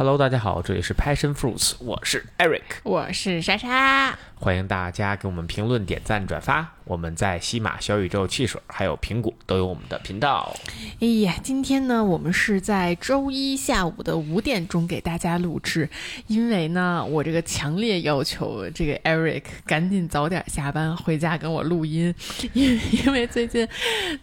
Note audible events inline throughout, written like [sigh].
Hello，大家好，这里是 Passion Fruits，我是 Eric，我是莎莎，欢迎大家给我们评论、点赞、转发。我们在西马、小宇宙、汽水还有苹果都有我们的频道。哎呀，今天呢，我们是在周一下午的五点钟给大家录制，因为呢，我这个强烈要求这个 Eric 赶紧早点下班回家跟我录音，因为因为最近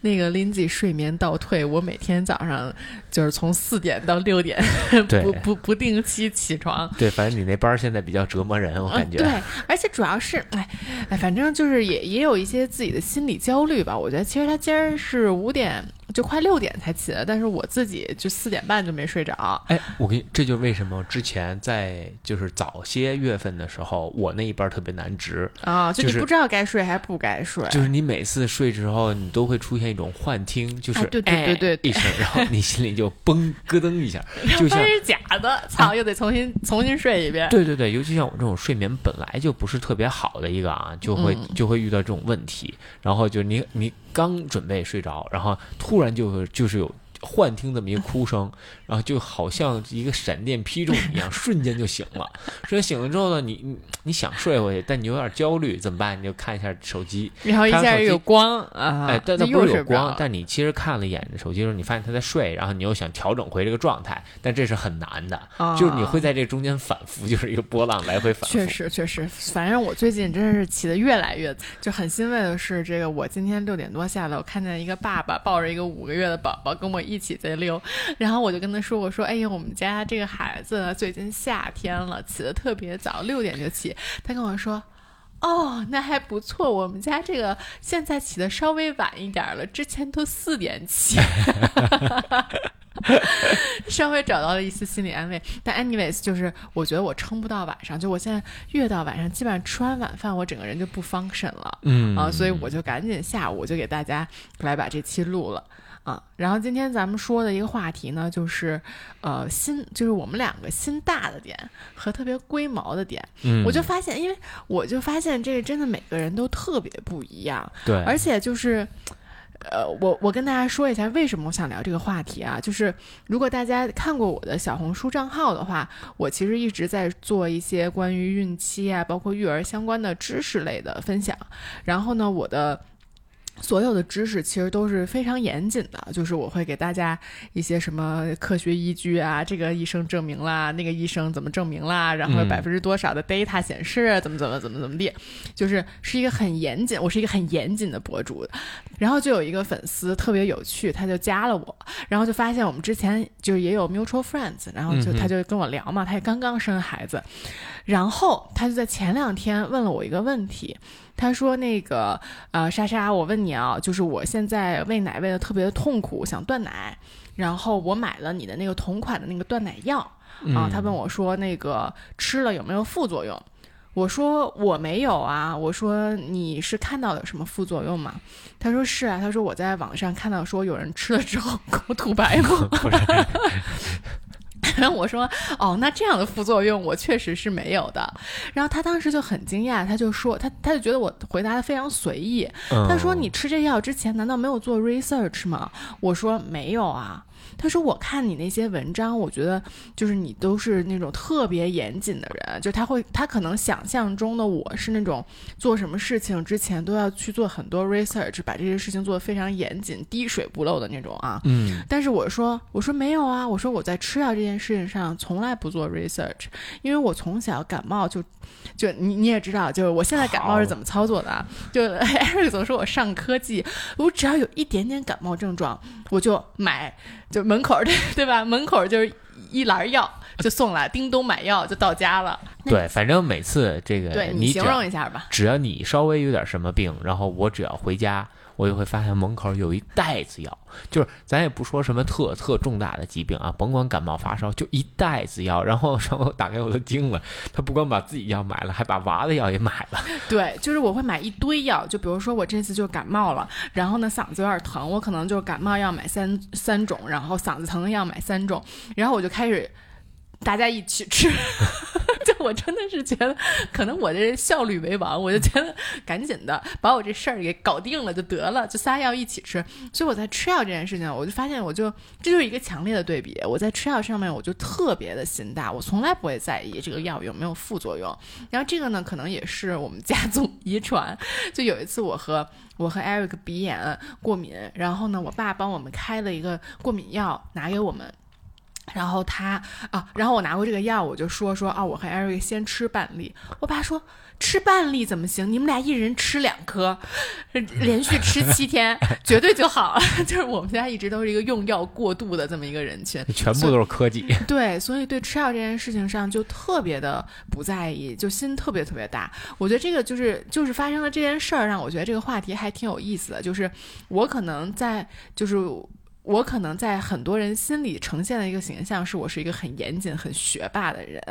那个 Lindsay 睡眠倒退，我每天早上就是从四点到六点 [laughs] 不不不定期起床。对，反正你那班现在比较折磨人，我感觉。对，而且主要是哎哎，反正就是也也有一些。自己的心理焦虑吧，我觉得其实他今儿是五点。就快六点才起来，但是我自己就四点半就没睡着。哎，我跟你，这就是为什么之前在就是早些月份的时候，我那一班特别难值啊，就你不知道该睡还是不该睡。就是你每次睡之后，你都会出现一种幻听，就是对对对对一声，然后你心里就嘣咯噔一下，[laughs] 就像是假的，操，又得重新重新睡一遍。对对对，尤其像我这种睡眠本来就不是特别好的一个啊，就会就会遇到这种问题，然后就你你。刚准备睡着，然后突然就就是有。幻听这么一个哭声，[laughs] 然后就好像一个闪电劈中一样，[laughs] 瞬间就醒了。所以醒了之后呢，你你你想睡回去，但你有点焦虑，怎么办？你就看一下手机，然后一下有光啊，哎，但它不是有光，但你其实看了一眼手机的时候，你发现他在睡，然后你又想调整回这个状态，但这是很难的，就是你会在这中间反复，就是一个波浪来回反复。确实确实，反正我最近真是起的越来越就很欣慰的是，这个我今天六点多下来，我看见一个爸爸抱着一个五个月的宝宝跟我。一起在溜，然后我就跟他说：“我说，哎呀，我们家这个孩子最近夏天了，起得特别早，六点就起。”他跟我说：“哦，那还不错，我们家这个现在起的稍微晚一点了，之前都四点起。[laughs] ”稍微找到了一丝心理安慰。但 anyways，就是我觉得我撑不到晚上，就我现在越到晚上，基本上吃完晚饭，我整个人就不 function 了。嗯啊，所以我就赶紧下午就给大家来把这期录了。啊，然后今天咱们说的一个话题呢，就是，呃，心，就是我们两个心大的点和特别龟毛的点。嗯，我就发现，因为我就发现这个真的每个人都特别不一样。对，而且就是，呃，我我跟大家说一下为什么我想聊这个话题啊，就是如果大家看过我的小红书账号的话，我其实一直在做一些关于孕期啊，包括育儿相关的知识类的分享。然后呢，我的。所有的知识其实都是非常严谨的，就是我会给大家一些什么科学依据啊，这个医生证明啦，那个医生怎么证明啦，然后百分之多少的 data 显示怎么怎么怎么怎么地，就是是一个很严谨，我是一个很严谨的博主。然后就有一个粉丝特别有趣，他就加了我，然后就发现我们之前就是也有 mutual friends，然后就他就跟我聊嘛，他也刚刚生孩子，然后他就在前两天问了我一个问题。他说：“那个，呃，莎莎，我问你啊，就是我现在喂奶喂的特别的痛苦，想断奶，然后我买了你的那个同款的那个断奶药啊。他问我说，那个吃了有没有副作用？我说我没有啊。我说你是看到有什么副作用吗？他说是啊。他说我在网上看到说有人吃了之后 [laughs] 口吐白沫。”然后我说：“哦，那这样的副作用我确实是没有的。”然后他当时就很惊讶，他就说：“他他就觉得我回答的非常随意。”他说：“你吃这药之前难道没有做 research 吗？”我说：“没有啊。”他说：“我看你那些文章，我觉得就是你都是那种特别严谨的人，就他会，他可能想象中的我是那种做什么事情之前都要去做很多 research，把这些事情做得非常严谨、滴水不漏的那种啊。嗯。但是我说，我说没有啊，我说我在吃药这件事情上从来不做 research，因为我从小感冒就，就你你也知道，就是我现在感冒是怎么操作的啊？就 [laughs] Eric 总说我上科技，我只要有一点点感冒症状，我就买。就门口对 [laughs] 对吧？门口就是一篮药就送来，叮咚买药就到家了。对，反正每次这个对你形容一下吧。只要你稍微有点什么病，然后我只要回家。我就会发现门口有一袋子药，就是咱也不说什么特特重大的疾病啊，甭管感冒发烧，就一袋子药。然后然后打开我都惊了，他不光把自己药买了，还把娃的药也买了。[laughs] 对，就是我会买一堆药，就比如说我这次就感冒了，然后呢嗓子有点疼，我可能就感冒药买三三种，然后嗓子疼的药买三种，然后我就开始大家一起吃。[laughs] 就我真的是觉得，可能我这效率为王，我就觉得赶紧的把我这事儿给搞定了就得了，就仨药一起吃。所以我在吃药这件事情，我就发现，我就这就是一个强烈的对比。我在吃药上面，我就特别的心大，我从来不会在意这个药有没有副作用。然后这个呢，可能也是我们家族遗传。[laughs] 就有一次，我和我和 Eric 鼻炎过敏，然后呢，我爸帮我们开了一个过敏药拿给我们。然后他啊，然后我拿过这个药，我就说说啊，我和 Eric 先吃半粒。我爸说吃半粒怎么行？你们俩一人吃两颗，连续吃七天，[laughs] 绝对就好了。[laughs] 就是我们家一直都是一个用药过度的这么一个人群，[laughs] 全部都是科技。对，所以对吃药这件事情上就特别的不在意，就心特别特别大。我觉得这个就是就是发生了这件事儿，让我觉得这个话题还挺有意思的。就是我可能在就是。我可能在很多人心里呈现的一个形象是我是一个很严谨、很学霸的人，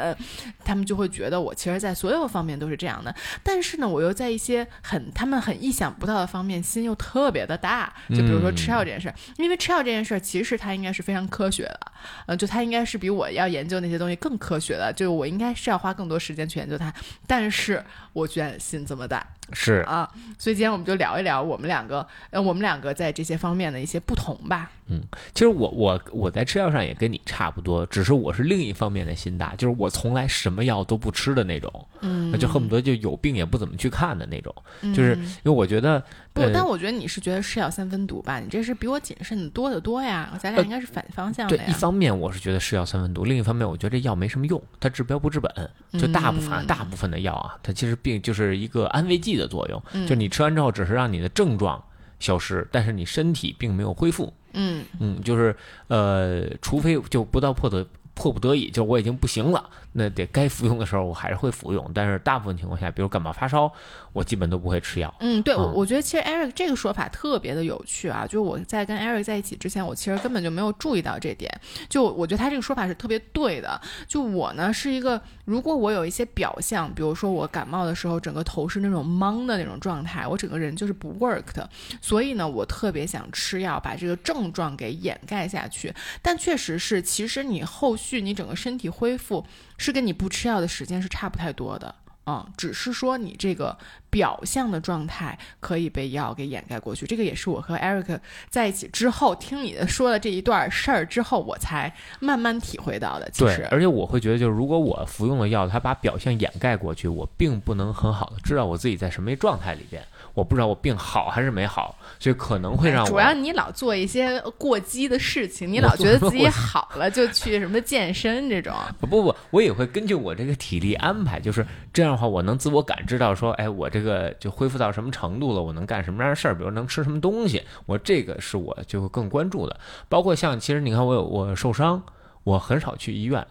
他们就会觉得我其实，在所有方面都是这样的。但是呢，我又在一些很他们很意想不到的方面，心又特别的大。就比如说吃药这件事儿，因为吃药这件事儿其实它应该是非常科学的，呃，就它应该是比我要研究那些东西更科学的，就我应该是要花更多时间去研究它。但是我居然心这么大。是啊，所以今天我们就聊一聊我们两个，呃，我们两个在这些方面的一些不同吧。嗯，其实我我我在吃药上也跟你差不多，只是我是另一方面的心大，就是我从来什么药都不吃的那种，嗯，就恨不得就有病也不怎么去看的那种，就是因为我觉得。不，但我觉得你是觉得是药三分毒吧？你这是比我谨慎的多得多呀！咱俩应该是反方向的。对，一方面我是觉得是药三分毒，另一方面我觉得这药没什么用，它治标不治本。就大部分大部分的药啊，它其实病就是一个安慰剂的作用，就你吃完之后只是让你的症状消失，但是你身体并没有恢复。嗯嗯，就是呃，除非就不到破得迫不得已，就我已经不行了。那得该服用的时候，我还是会服用，但是大部分情况下，比如感冒发烧，我基本都不会吃药。嗯，对，我我觉得其实 Eric 这个说法特别的有趣啊，就是我在跟 Eric 在一起之前，我其实根本就没有注意到这点。就我觉得他这个说法是特别对的。就我呢是一个，如果我有一些表象，比如说我感冒的时候，整个头是那种懵的那种状态，我整个人就是不 work 的，所以呢，我特别想吃药把这个症状给掩盖下去。但确实是，其实你后续你整个身体恢复。是跟你不吃药的时间是差不太多的，嗯，只是说你这个表象的状态可以被药给掩盖过去。这个也是我和 Eric 在一起之后听你的说了这一段事儿之后，我才慢慢体会到的。对，而且我会觉得，就是如果我服用了药，它把表象掩盖过去，我并不能很好的知道我自己在什么状态里边。我不知道我病好还是没好，所以可能会让我主要你老做一些过激的事情，你老觉得自己好了就去什么健身这种。[laughs] 不不不，我也会根据我这个体力安排，就是这样的话，我能自我感知到说，哎，我这个就恢复到什么程度了，我能干什么样的事儿，比如能吃什么东西，我这个是我就会更关注的。包括像其实你看我有我受伤，我很少去医院。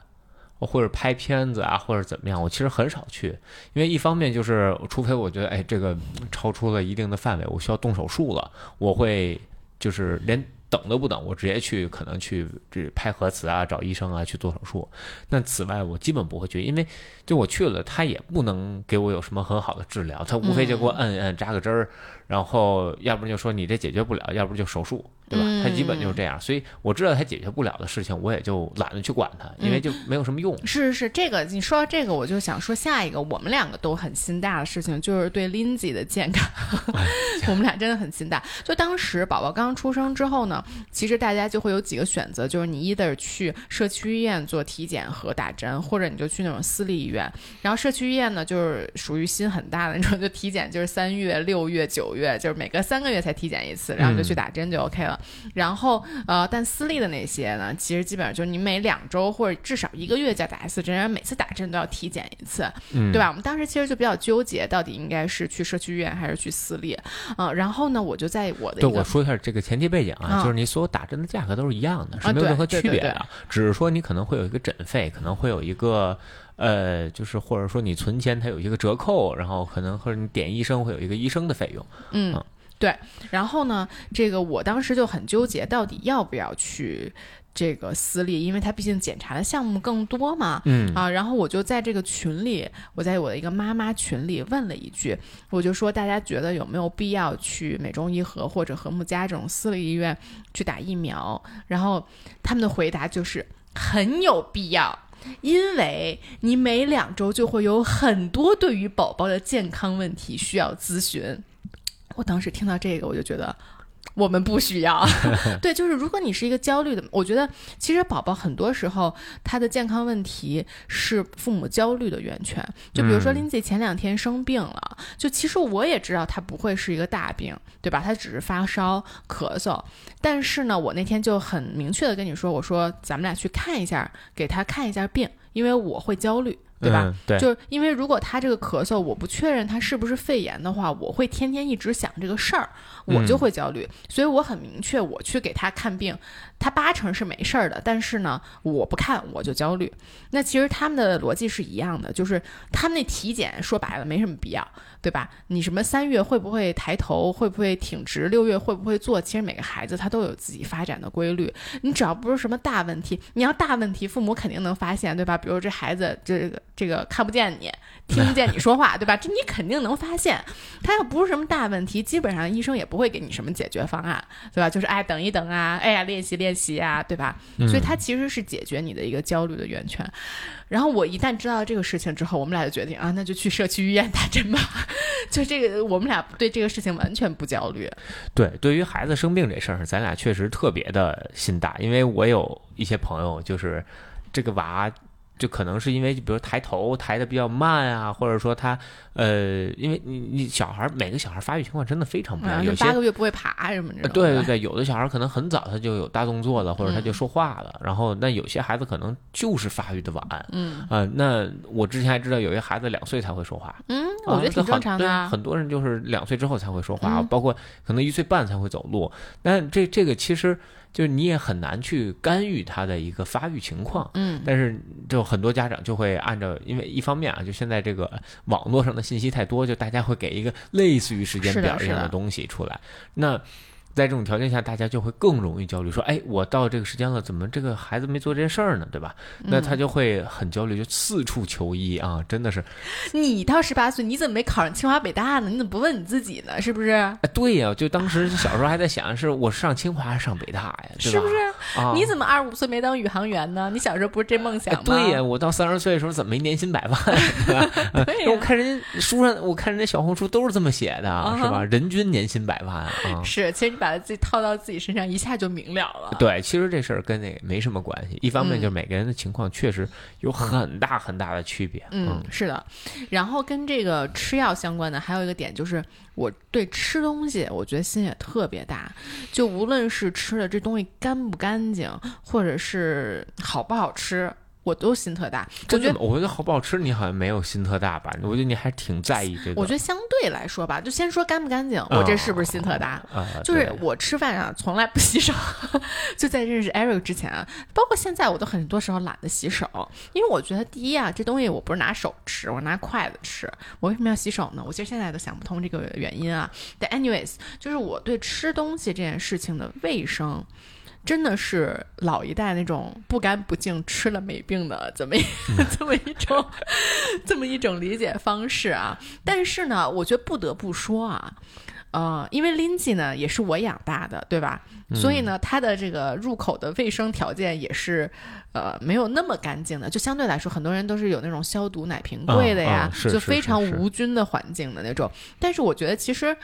或者拍片子啊，或者怎么样，我其实很少去，因为一方面就是，除非我觉得，哎，这个超出了一定的范围，我需要动手术了，我会就是连。等都不等，我直接去，可能去这拍核磁啊，找医生啊去做手术。那此外，我基本不会去，因为就我去了，他也不能给我有什么很好的治疗，他无非就给我摁摁扎个针儿，然后要不然就说你这解决不了，要不就手术，对吧？他基本就是这样。所以我知道他解决不了的事情，我也就懒得去管他，因为就没有什么用。是是是，这个你说到这个，我就想说下一个我们两个都很心大的事情，就是对 Lindsay 的健康，[laughs] 我们俩真的很心大。就当时宝宝刚出生之后呢。其实大家就会有几个选择，就是你 either 去社区医院做体检和打针，或者你就去那种私立医院。然后社区医院呢，就是属于心很大的那种，就体检就是三月、六月、九月，就是每隔三个月才体检一次，然后就去打针就 OK 了。然后呃，但私立的那些呢，其实基本上就是你每两周或者至少一个月再打一次针，然后每次打针都要体检一次，对吧？我们当时其实就比较纠结，到底应该是去社区医院还是去私立嗯，然后呢，我就在我的对我说一下这个前提背景啊，就是你所有。打针的价格都是一样的，是没有任何区别的，只是说你可能会有一个诊费，可能会有一个呃，就是或者说你存钱它有一个折扣，然后可能或者你点医生会有一个医生的费用。嗯，对。然后呢，这个我当时就很纠结，到底要不要去。这个私立，因为它毕竟检查的项目更多嘛，嗯啊，然后我就在这个群里，我在我的一个妈妈群里问了一句，我就说大家觉得有没有必要去美中医和或者和睦家这种私立医院去打疫苗？然后他们的回答就是很有必要。因为你每两周就会有很多对于宝宝的健康问题需要咨询。我当时听到这个，我就觉得。我们不需要，[laughs] 对，就是如果你是一个焦虑的，我觉得其实宝宝很多时候他的健康问题是父母焦虑的源泉。就比如说林姐前两天生病了，就其实我也知道他不会是一个大病，对吧？他只是发烧、咳嗽，但是呢，我那天就很明确的跟你说，我说咱们俩去看一下，给他看一下病，因为我会焦虑。对吧？对，就是因为如果他这个咳嗽，我不确认他是不是肺炎的话，我会天天一直想这个事儿，我就会焦虑。所以我很明确，我去给他看病，他八成是没事儿的。但是呢，我不看我就焦虑。那其实他们的逻辑是一样的，就是他们那体检说白了没什么必要。对吧？你什么三月会不会抬头，会不会挺直？六月会不会坐？其实每个孩子他都有自己发展的规律。你只要不是什么大问题，你要大问题，父母肯定能发现，对吧？比如这孩子这个这个看不见你，听不见你说话，对吧？这你肯定能发现。他要不是什么大问题，基本上医生也不会给你什么解决方案，对吧？就是哎等一等啊，哎呀练习练习啊，对吧？所以他其实是解决你的一个焦虑的源泉。然后我一旦知道这个事情之后，我们俩就决定啊，那就去社区医院打针吧。[laughs] 就这个，我们俩对这个事情完全不焦虑。对，对于孩子生病这事儿，咱俩确实特别的心大，因为我有一些朋友，就是这个娃。就可能是因为，比如抬头抬的比较慢啊，或者说他，呃，因为你你小孩每个小孩发育情况真的非常不一样，有八个月不会爬什么的。对对对，有的小孩可能很早他就有大动作了，或者他就说话了。然后那有些孩子可能就是发育的晚。嗯啊，那我之前还知道有些孩子两岁才会说话。嗯，我觉得挺正常的。很多人就是两岁之后才会说话，包括可能一岁半才会走路。但这这个其实。就是你也很难去干预他的一个发育情况，嗯，但是就很多家长就会按照，因为一方面啊，就现在这个网络上的信息太多，就大家会给一个类似于时间表一样的东西出来，那。在这种条件下，大家就会更容易焦虑，说：“哎，我到这个时间了，怎么这个孩子没做这件事儿呢？对吧？”那他就会很焦虑，就四处求医啊！真的是，[laughs] 你到十八岁，你怎么没考上清华北大呢？你怎么不问你自己呢？是不是？哎，对呀，就当时小时候还在想，是我上清华还是上北大呀？是不是？你怎么二十五岁没当宇航员呢？你小时候不是这梦想吗？对呀，我到三十岁的时候怎么没年薪百万？[laughs] 对我看人家书上，我看人家小红书都是这么写的，是吧？人均年薪百万啊！是，其实你把。把自己套到自己身上，一下就明了了。对，其实这事儿跟那个没什么关系。一方面就是每个人的情况确实有很大很大的区别。嗯，是的。然后跟这个吃药相关的还有一个点就是，我对吃东西，我觉得心也特别大。就无论是吃的这东西干不干净，或者是好不好吃。我都心特大，我觉得我觉得好不好吃，你好像没有心特大吧？我觉得你还挺在意这个。我觉得相对来说吧，就先说干不干净，我这是不是心特大？就是我吃饭啊，从来不洗手。[laughs] 就在认识 Eric 之前啊，包括现在，我都很多时候懒得洗手，因为我觉得第一啊，这东西我不是拿手吃，我拿筷子吃，我为什么要洗手呢？我其实现在都想不通这个原因啊。但 anyways，就是我对吃东西这件事情的卫生。真的是老一代那种不干不净吃了没病的这么一 [laughs] [laughs] 这么一种 [laughs] 这么一种理解方式啊！但是呢，我觉得不得不说啊，呃，因为 Lindsay 呢也是我养大的，对吧？所以呢，它的这个入口的卫生条件也是呃没有那么干净的。就相对来说，很多人都是有那种消毒奶瓶柜的呀，就非常无菌的环境的那种。但是我觉得，其实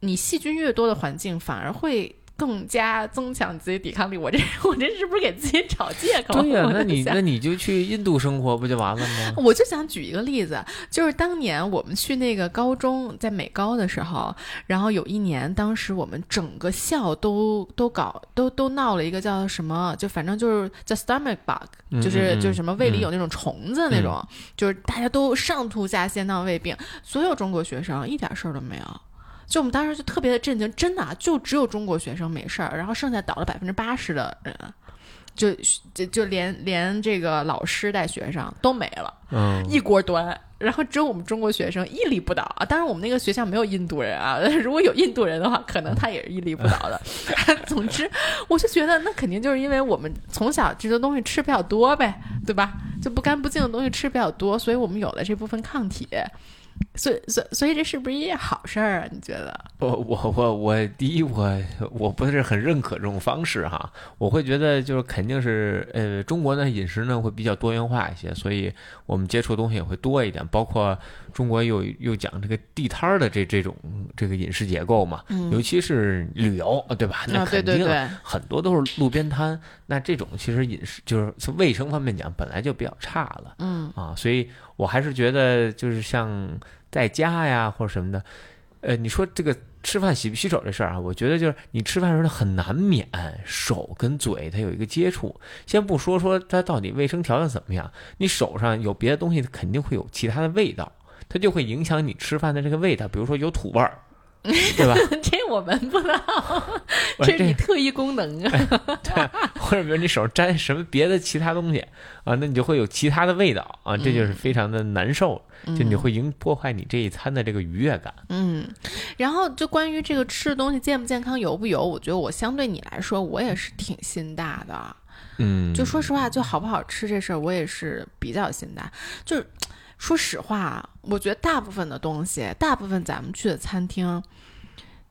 你细菌越多的环境，反而会。更加增强自己抵抗力，我这我这是不是给自己找借口？对呀，[laughs] 那你那你就去印度生活不就完了吗？[laughs] 我就想举一个例子，就是当年我们去那个高中，在美高的时候，然后有一年，当时我们整个校都都搞都都闹了一个叫什么，就反正就是叫 stomach bug，就是就是什么胃里有那种虫子那种，就是大家都上吐下泻闹胃病，所有中国学生一点事儿都没有。就我们当时就特别的震惊，真的就只有中国学生没事儿，然后剩下倒了百分之八十的人，就就就连连这个老师带学生都没了，嗯，一锅端，然后只有我们中国学生屹立不倒啊！当然我们那个学校没有印度人啊，[laughs] 如果有印度人的话，可能他也是屹立不倒的。[laughs] [laughs] 总之，我就觉得那肯定就是因为我们从小这些东西吃比较多呗，对吧？就不干不净的东西吃比较多，所以我们有了这部分抗体。所以，所所以这是不是一件好事儿啊？你觉得？我我我我，第一，我我不是很认可这种方式哈。我会觉得就是肯定是，呃，中国的饮食呢会比较多元化一些，所以我们接触的东西也会多一点。包括中国又又讲这个地摊儿的这这种这个饮食结构嘛，尤其是旅游，对吧？那肯定很多都是路边摊。那这种其实饮食就是从卫生方面讲，本来就比较差了。嗯啊，所以我还是觉得就是像。在家呀，或者什么的，呃，你说这个吃饭洗不洗手这事儿啊？我觉得就是你吃饭的时候很难免手跟嘴它有一个接触。先不说说它到底卫生条件怎么样，你手上有别的东西，它肯定会有其他的味道，它就会影响你吃饭的这个味道。比如说有土味儿。对吧？[laughs] 这我闻不到，这是你特异功能啊。对，或者比如你手上沾什么别的其他东西啊，那你就会有其他的味道啊，这就是非常的难受，就你会影破坏你这一餐的这个愉悦感。嗯，然后就关于这个吃的东西健不健康、油不油，我觉得我相对你来说，我也是挺心大的。嗯，就说实话，就好不好吃这事儿，我也是比较心大，就是。说实话，我觉得大部分的东西，大部分咱们去的餐厅，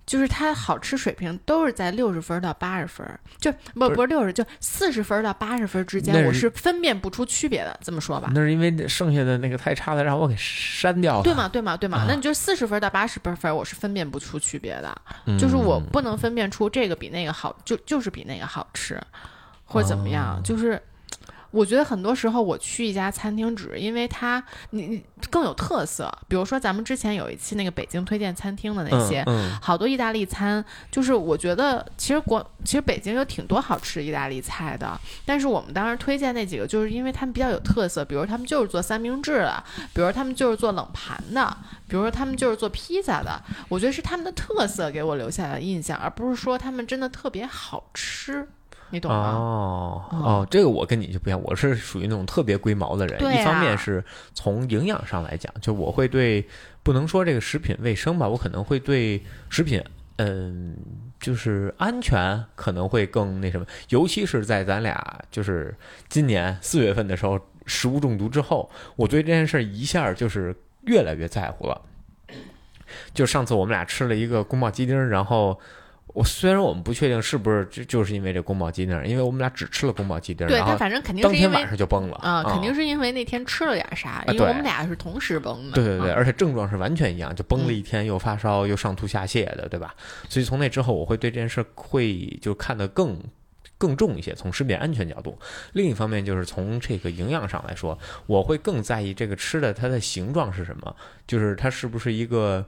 就是它好吃水平都是在六十分到八十分，就不不是六十，就四十分到八十分之间，我是分辨不出区别的。这么说吧，那是因为剩下的那个太差的让我给删掉了，对吗？对吗？对吗？那你就四十分到八十分分，我是分辨不出区别的，就是我不能分辨出这个比那个好，就就是比那个好吃，或者怎么样，就是。我觉得很多时候我去一家餐厅，只是因为它你你更有特色。比如说咱们之前有一期那个北京推荐餐厅的那些，好多意大利餐，就是我觉得其实国其实北京有挺多好吃意大利菜的。但是我们当时推荐那几个，就是因为他们比较有特色，比如他们就是做三明治的，比如他们就是做冷盘的，比如说他们就是做披萨的。我觉得是他们的特色给我留下的印象，而不是说他们真的特别好吃。你懂吗？哦哦，这个我跟你就不一样，我是属于那种特别龟毛的人。一方面是从营养上来讲，就我会对不能说这个食品卫生吧，我可能会对食品，嗯，就是安全可能会更那什么。尤其是在咱俩就是今年四月份的时候，食物中毒之后，我对这件事一下就是越来越在乎了。就上次我们俩吃了一个宫保鸡丁，然后。我虽然我们不确定是不是就就是因为这宫保鸡丁，因为我们俩只吃了宫保鸡丁，对，但反正肯定是当天晚上就崩了啊，肯定是因为那天吃了点啥，因为我们俩是同时崩的，对对对，而且症状是完全一样，就崩了一天，又发烧又上吐下泻的，对吧？所以从那之后，我会对这件事会就看得更更重一些，从食品安全角度。另一方面，就是从这个营养上来说，我会更在意这个吃的它的形状是什么，就是它是不是一个。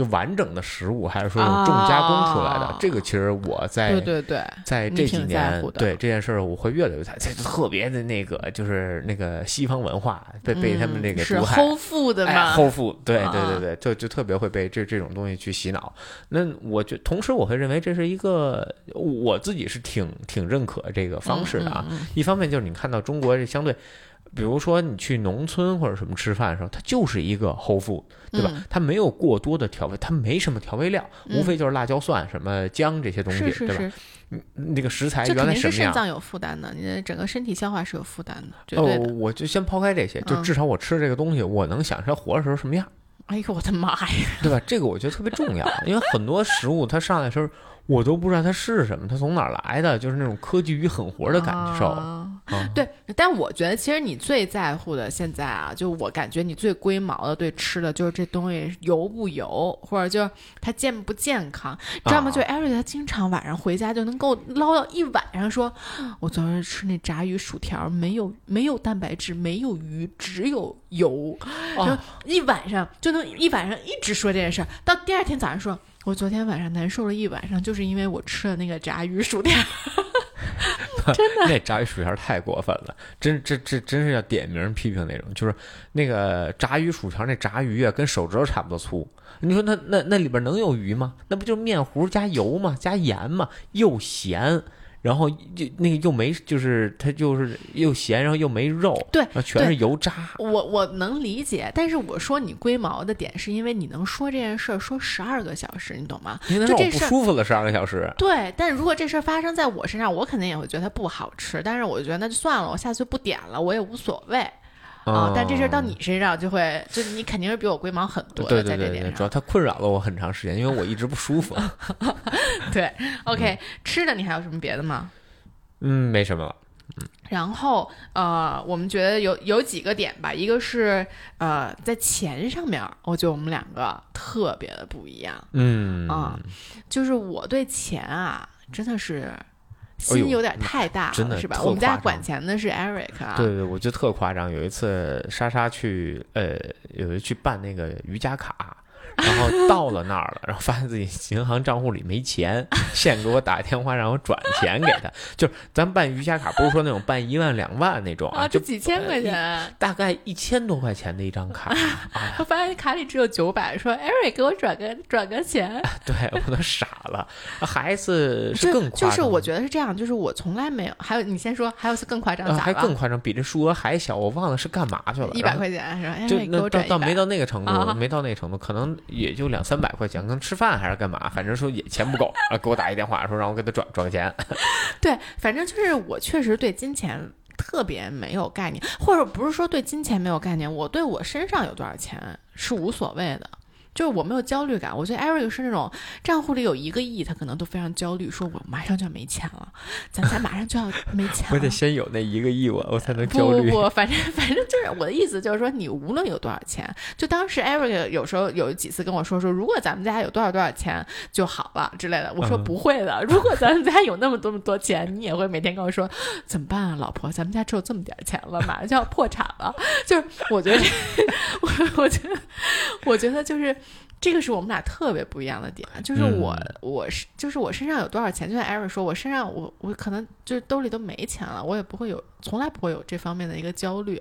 就完整的食物，还是说重加工出来的？这个其实我在对对对，在这几年对这件事儿，我会越来越特别的那个，就是那个西方文化被被他们那个毒害，齁富的嘛，齁富，对对对对，就就特别会被这这种东西去洗脑。那我就同时我会认为这是一个我自己是挺挺认可这个方式的啊。一方面就是你看到中国这相对。比如说你去农村或者什么吃饭的时候，它就是一个 whole food，对吧？它没有过多的调味，它没什么调味料，无非就是辣椒、蒜、什么姜这些东西，对吧？嗯，那个食材原来什么样？肾脏有负担的，你的整个身体消化是有负担的。哦，我就先抛开这些，就至少我吃这个东西，我能想它活的时候什么样。哎呦我的妈呀！对吧？这个我觉得特别重要，因为很多食物它上来时候。我都不知道它是什么，它从哪儿来的？就是那种科技与狠活的感受。对，但我觉得其实你最在乎的现在啊，就我感觉你最龟毛的对吃的就是这东西油不油，或者就是它健不健康，知道吗？就艾瑞他经常晚上回家就能够唠叨一晚上，说我昨天吃那炸鱼薯条没有没有蛋白质，没有鱼，只有油，就一晚上就能一晚上一直说这件事儿，到第二天早上说。我昨天晚上难受了一晚上，就是因为我吃了那个炸鱼薯条。[laughs] 真的，[laughs] 那炸鱼薯条太过分了，真这这真是要点名批评那种。就是那个炸鱼薯条，那炸鱼啊，跟手指头差不多粗。你说那那那里边能有鱼吗？那不就是面糊加油吗？加盐吗？又咸。然后就那个又没，就是它就是又咸，然后又没肉，对，全是油渣。我我能理解，但是我说你龟毛的点是因为你能说这件事儿说十二个小时，你懂吗？就这不舒服了十二个小时。对，但如果这事儿发生在我身上，我肯定也会觉得它不好吃，但是我觉得那就算了，我下次就不点了，我也无所谓。啊，但这事儿到你身上就会，就你肯定是比我龟毛很多对的，在对对对，这点上。主要它困扰了我很长时间，因为我一直不舒服。[laughs] 对，OK，吃的你还有什么别的吗？嗯，没什么了。然后呃，我们觉得有有几个点吧，一个是呃，在钱上面，我觉得我们两个特别的不一样。嗯啊就是我对钱啊，真的是心有点太大了，真的是吧？我们家管钱的是 Eric 啊，对对，我觉得特夸张。有一次莎莎去呃，有一去办那个瑜伽卡，然后到了那儿了，然后发现自己银行账户里没钱，[laughs] 现给我打电话让我转钱给他。就是咱办瑜伽卡不是说那种办一万两万那种啊，就几千块钱。大概一千多块钱的一张卡。哎 [laughs] 我发现卡里只有九百，说 Eric 给我转个转个钱，[laughs] 对我都傻了。还一次是更夸张，就是我觉得是这样，就是我从来没有，还有你先说，还有一次更夸张，呃咋了？还更夸张，比这数额还小，我忘了是干嘛去了。一百块钱是吧？就那我转到到没到那个程度，啊没到那个程度，可能也就两三百块钱，可能吃饭还是干嘛，反正说也钱不够啊，给我打一电话说让我给他转转钱。[laughs] 对，反正就是我确实对金钱特别没有概念，或者不是说对金钱没有概念，我对我身上有多少钱是无所谓的。就是我没有焦虑感，我觉得 Eric 是那种账户里有一个亿，他可能都非常焦虑，说我马上就要没钱了，[laughs] 咱家马上就要没钱了。先有那一个亿，我我才能不不不，[laughs] 反正反正就是我的意思，就是说你无论有多少钱，就当时 Eric 有时候有几次跟我说说，如果咱们家有多少多少钱就好了之类的。我说嗯不会的，[laughs] 如果咱们家有那么多么多钱，你也会每天跟我说怎么办啊，老婆，咱们家只有这么点儿钱了，马上就要破产了。就是我觉得这，我我觉得我觉得就是。这个是我们俩特别不一样的点，就是我、嗯我是就是我身上有多少钱，就像 Eric 说，我身上我我可能就是兜里都没钱了，我也不会有，从来不会有这方面的一个焦虑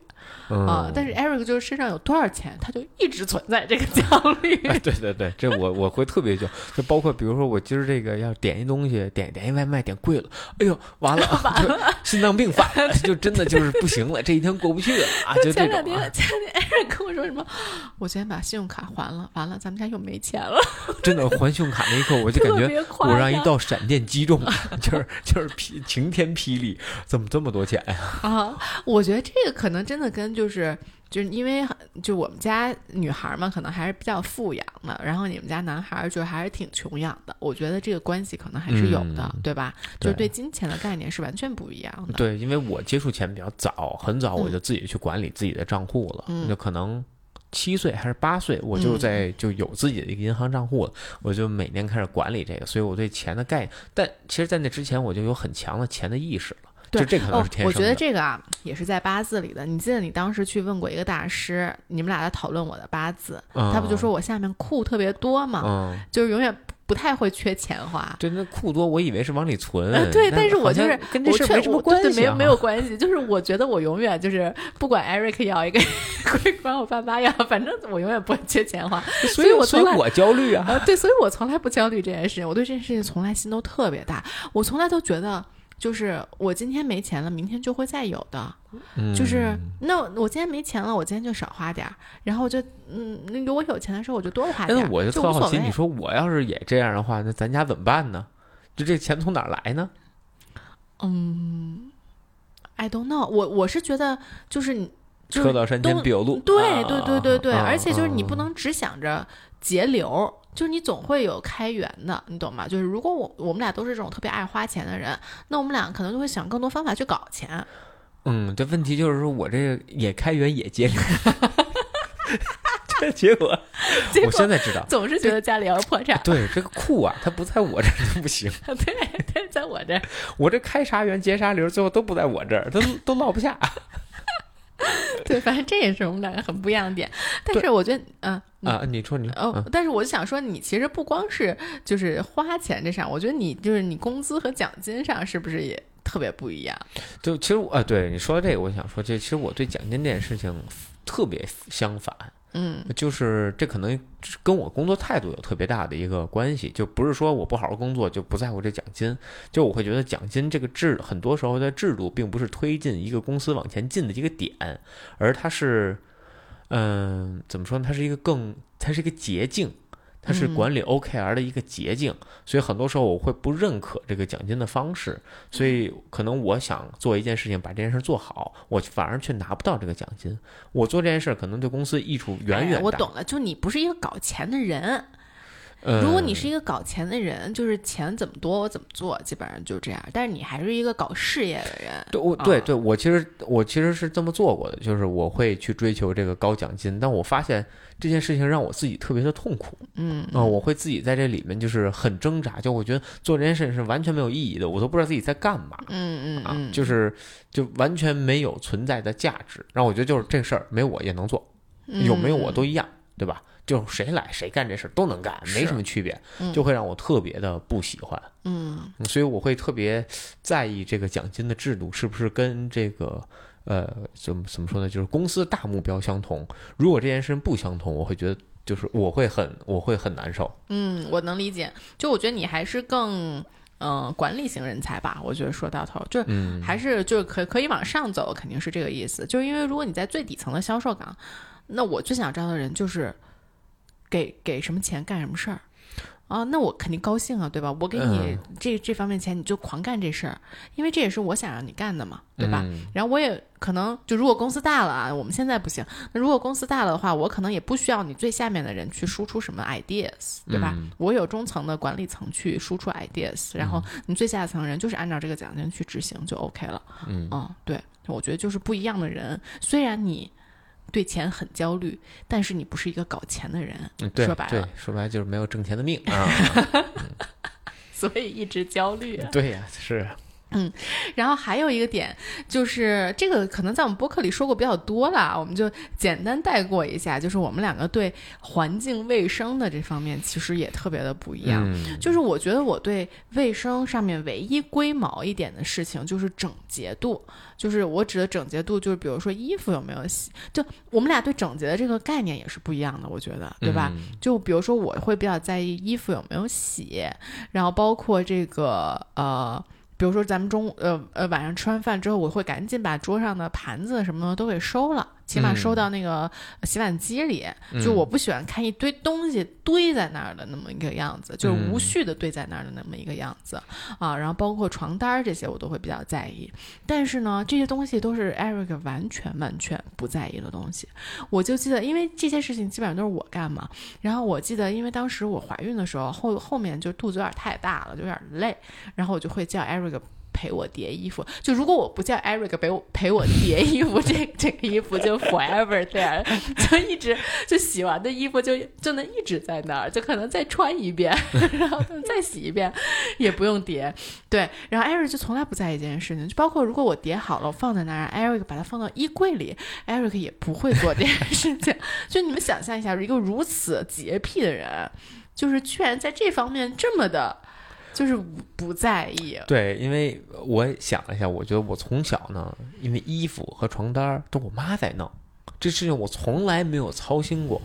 啊、嗯，但是 Eric 就是身上有多少钱，他就一直存在这个焦虑。哎对对对，这我我会特别焦就包括比如说我今儿这个要点一东西，点点一外卖点贵了，哎呦完了完了，心脏病犯了，就真的就是不行了，这一天过不去了啊，[laughs] 就这前两天前两天 Eric 跟我说什么，我今天把信用卡还了，完了咱们家又没钱了，[laughs] 真的还信用卡那一刻，我就感觉我让一道闪电击中，[laughs] 就是就是霹晴天霹雳，怎么这么多钱呀？[laughs] 啊，我觉得这个可能真的跟就是就是因为就我们家女孩嘛，可能还是比较富养的，然后你们家男孩儿就还是挺穷养的。我觉得这个关系可能还是有的，嗯对吧？就是对对金钱的概念是完全不一样的。对，因为我接触钱比较早，很早我就自己去管理自己的账户了，嗯就可能。七岁还是八岁，我就在就有自己的一个银行账户了，我就每年开始管理这个，所以我对钱的概念，但其实，在那之前我就有很强的钱的意识了，对就这可能哦是天生的。我觉得这个啊，也是在八字里的。你记得你当时去问过一个大师，你们俩在讨论我的八字，嗯他不就说我下面库特别多嘛，嗯，就是永远不太会缺钱花。对，那库多我以为是往里存，呃，对，但是我就是跟这事儿没什么我对对没有关系啊，没有关系，就是我觉得我永远就是不管 Eric 要一个，[laughs] 管我爸妈要，反正我永远不会缺钱花。所以我从来所以我焦虑啊。啊，对，所以我从来不焦虑这件事情，我对这件事情从来心都特别大，我从来都觉得。就是我今天没钱了，明天就会再有的。嗯就是那我今天没钱了，我今天就少花点儿，然后我就嗯，那如果有钱的时候我就多花点儿。但是我就特好奇，你说我要是也这样的话，那咱家怎么办呢？就这钱从哪儿来呢？嗯 I don't know，我我是觉得就是你就是车到山前必有路。对对对对对，啊而且就是你不。啊能只想着节流，就是你总会有开源的，你懂吗？就是如果我我们俩都是这种特别爱花钱的人，那我们俩可能就会想更多方法去搞钱。嗯，这问题就是说我这个也开源也节流，这 [laughs] 结果 [laughs] 我结果现在知道，总是觉得家里要破产，对这个库啊，它不在我这儿就不行。[laughs] 对对，在我这儿，我这开啥源节啥流，最后都不在我这儿，都都落不下。[laughs] 对，反正这也是我们两个很不一样的点。但是我觉得，嗯、啊，你说你哦，嗯但是我就想说，你其实不光是就是花钱这上，我觉得你就是你工资和奖金上是不是也特别不一样？就其实我啊，对你说到这个，我想说，就其实我对奖金这件事情特别相反。嗯就是这可能跟我工作态度有特别大的一个关系，就不是说我不好好工作就不在乎这奖金，就我会觉得奖金这个制很多时候的制度并不是推进一个公司往前进的一个点，而它是，嗯、怎么说呢？它是一个更，它是一个捷径，它是管理 OKR 的一个捷径，所以很多时候我会不认可这个奖金的方式，所以可能我想做一件事情，把这件事做好，我反而却拿不到这个奖金。我做这件事可能对公司益处远远大。我懂了，就你不是一个搞钱的人。呃，如果你是一个搞钱的人，就是钱怎么多我怎么做，基本上就这样。但是你还是一个搞事业的人，对，我对对，我其实我其实是这么做过的，就是我会去追求这个高奖金，但我发现这件事情让我自己特别的痛苦，嗯啊，我会自己在这里面就是很挣扎，就我觉得做这件事情是完全没有意义的，我都不知道自己在干嘛，嗯嗯啊，就是就完全没有存在的价值，然后我觉得就是这事儿没我也能做，有没有我都一样，对吧？就谁来谁干这事儿都能干，没什么区别，就会让我特别的不喜欢。嗯，所以我会特别在意这个奖金的制度是不是跟这个呃怎么怎么说呢？就是公司大目标相同。如果这件事不相同，我会觉得就是我会很我会很难受。嗯，我能理解。就我觉得你还是更嗯管理型人才吧。我觉得说到头就还是就是可可以往上走，肯定是这个意思。就是因为如果你在最底层的销售岗，那我最想招的人就是。给给什么钱干什么事儿，啊，那我肯定高兴啊，对吧？我给你这这方面钱，你就狂干这事儿，因为这也是我想让你干的嘛，对吧？然后我也可能就如果公司大了啊，我们现在不行，那如果公司大了的话，我可能也不需要你最下面的人去输出什么 ideas，对吧？我有中层的管理层去输出 ideas，然后你最下层人就是按照这个奖金去执行就 OK 了。嗯，对，我觉得就是不一样的人，虽然你。对钱很焦虑，但是你不是一个搞钱的人，说白了，说白了就是没有挣钱的命 [laughs] 啊，[laughs] 所以一直焦虑。对呀，是。嗯，然后还有一个点就是这个可能在我们播客里说过比较多了，我们就简单带过一下。就是我们两个对环境卫生的这方面其实也特别的不一样。就是我觉得我对卫生上面唯一龟毛一点的事情就是整洁度。就是我指的整洁度，就是比如说衣服有没有洗。就我们俩对整洁的这个概念也是不一样的，我觉得，对吧？就比如说我会比较在意衣服有没有洗，然后包括这个呃。比如说，咱们中午呃呃晚上吃完饭之后，我会赶紧把桌上的盘子什么的都给收了。起码收到那个洗碗机里，就我不喜欢看一堆东西堆在那儿的那么一个样子，就是无序的堆在那儿的那么一个样子啊。然后包括床单这些，我都会比较在意。但是呢，这些东西都是 Eric 完全完全不在意的东西。我就记得，因为这些事情基本上都是我干嘛。然后我记得，因为当时我怀孕的时候，后后面就肚子有点太大了，就有点累，然后我就会叫 Eric。陪我叠衣服，就如果我不叫 Eric 陪我陪我叠衣服，[laughs] 这这个衣服就 forever there，[laughs] 就一直就洗完的衣服就就能一直在那儿，就可能再穿一遍，[laughs] 然后再洗一遍，也不用叠。对，然后 Eric 就从来不在意这件事情，就包括如果我叠好了，放在那儿，Eric 把它放到衣柜里，Eric 也不会做这件事情。就你们想象一下，一个如此洁癖的人，就是居然在这方面这么的。就是不在意，对，因为我想了一下，我觉得我从小呢，因为衣服和床单都我妈在弄，这事情我从来没有操心过。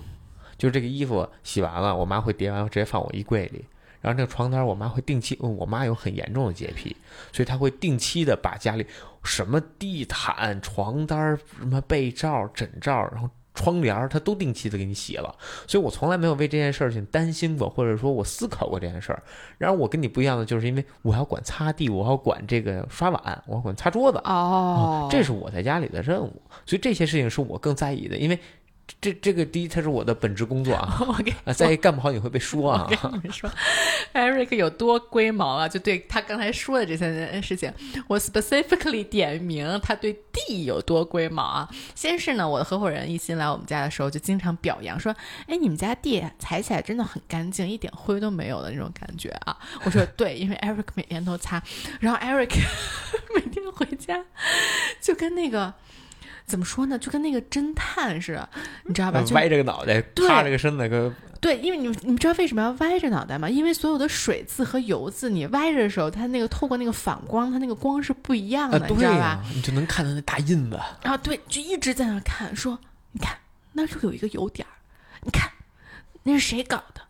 就这个衣服洗完了，我妈会叠完直接放我衣柜里，然后这个床单我妈会定期，我妈有很严重的洁癖，所以她会定期的把家里什么地毯、床单、什么被罩、枕罩，然后。窗帘儿，他都定期的给你洗了，所以我从来没有为这件事情担心过，或者说我思考过这件事儿。然而我跟你不一样的，就是因为我要管擦地，我要管这个刷碗，我要管擦桌子，哦，这是我在家里的任务，所以这些事情是我更在意的，因为。这这个第一，它是我的本职工作啊。[laughs] 我给啊，再一干不好你会被说啊。我跟你们说，Eric 有多龟毛啊！就对他刚才说的这些事情，我 specifically 点名他对地有多龟毛啊。先是呢，我的合伙人一新来我们家的时候，就经常表扬说：“哎，你们家地踩起来真的很干净，一点灰都没有的那种感觉啊。”我说：“对，因为 Eric 每天都擦。”然后 Eric [laughs] 每天回家就跟那个。怎么说呢？就跟那个侦探似的，你知道吧？就歪着个脑袋，趴着个身子，个对，因为你你知道为什么要歪着脑袋吗？因为所有的水渍和油渍，你歪着的时候，它那个透过那个反光，它那个光是不一样的，你知道吧？你就能看到那大印子。啊，对，就一直在那看，说你看那就有一个油点儿，你看那是谁搞的？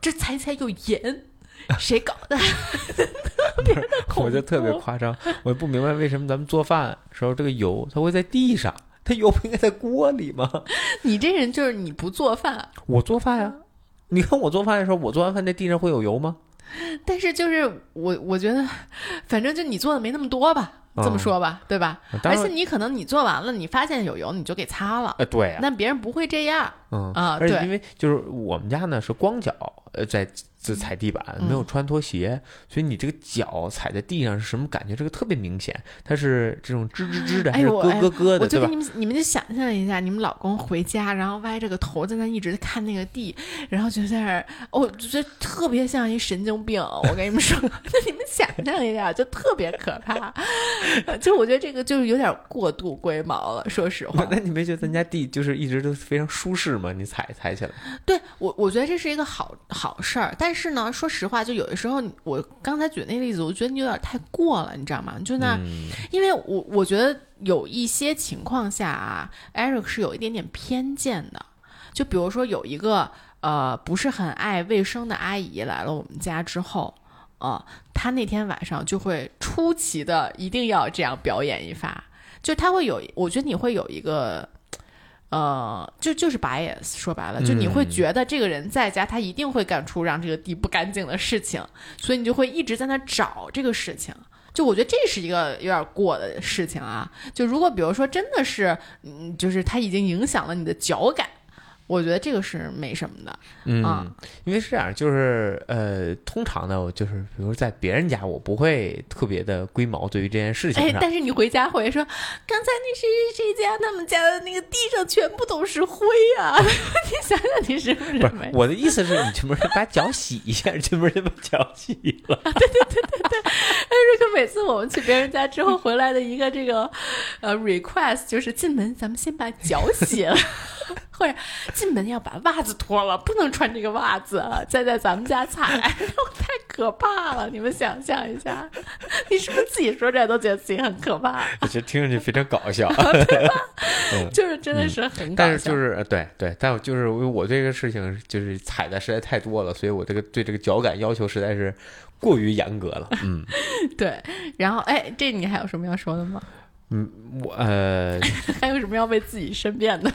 这踩踩有盐。[laughs] 谁搞的？[laughs] 我就特别夸张，我不明白为什么咱们做饭时候这个油它会在地上，它油不应该在锅里吗？[laughs] 你这人就是你不做饭，我做饭呀。你看我做饭的时候，我做完饭那地上会有油吗？但是就是我我觉得，反正就你做的没那么多吧，这么说吧，对吧？而且你可能你做完了，你发现有油，你就给擦了。呃，对。那别人不会这样。嗯啊，而且因为就是我们家呢是光脚，呃，在。这踩地板没有穿拖鞋，所以你这个脚踩在地上是什么感觉？这个特别明显，它是这种吱吱吱的，还是咯咯咯的，对吧？你们你们就想象一下，你们老公回家，然后歪着个头在那一直看那个地，然后就在那儿，哦，觉得特别像一神经病。我跟你们说，[laughs] 那你们想象一下，就特别可怕。[laughs] 就我觉得这个就是有点过度龟毛了，说实话。那你没觉得咱家地就是一直都非常舒适吗？你踩踩起来？对我，我觉得这是一个好好事儿，但。但是呢，说实话，就有的时候，我刚才举那例子，我觉得你有点太过了，你知道吗？就那，因为我我觉得有一些情况下啊，Eric 是有一点点偏见的。就比如说有一个呃不是很爱卫生的阿姨来了我们家之后，呃，他那天晚上就会出奇的一定要这样表演一发，就他会有，我觉得你会有一个。呃，就就是 bias，说白了，就你会觉得这个人在家，他一定会干出让这个地不干净的事情，所以你就会一直在那找这个事情。就我觉得这是一个有点过的事情啊。就如果比如说真的是，嗯，就是他已经影响了你的脚感。我觉得这个是没什么的，嗯，因为是这样，就是呃，通常呢，我就是比如在别人家，我不会特别的龟毛，对于这件事情。哎，但是你回家会说，刚才那谁谁谁家他们家的那个地上全部都是灰啊！[laughs] 你想想，你是不是？不是，我的意思是你这不是把脚洗一下，这不是把脚洗了？[laughs] 对对对对对。哎，这个每次我们去别人家之后回来的一个这个呃 request 就是进门，咱们先把脚洗了。或者进门要把袜子脱了，不能穿这个袜子再在咱们家踩，太可怕了！你们想象一下，[laughs] 你是不是自己说出来都觉得自己很可怕？我觉得听上去非常搞笑，对吧？[laughs] 就是真的是很搞笑，但是就是对对，但我就是因为我这个事情就是踩的实在太多了，所以我这个对这个脚感要求实在是过于严格了。嗯，[laughs] 对。然后哎，这你还有什么要说的吗？嗯，我呃，还有什么要为自己申辩的？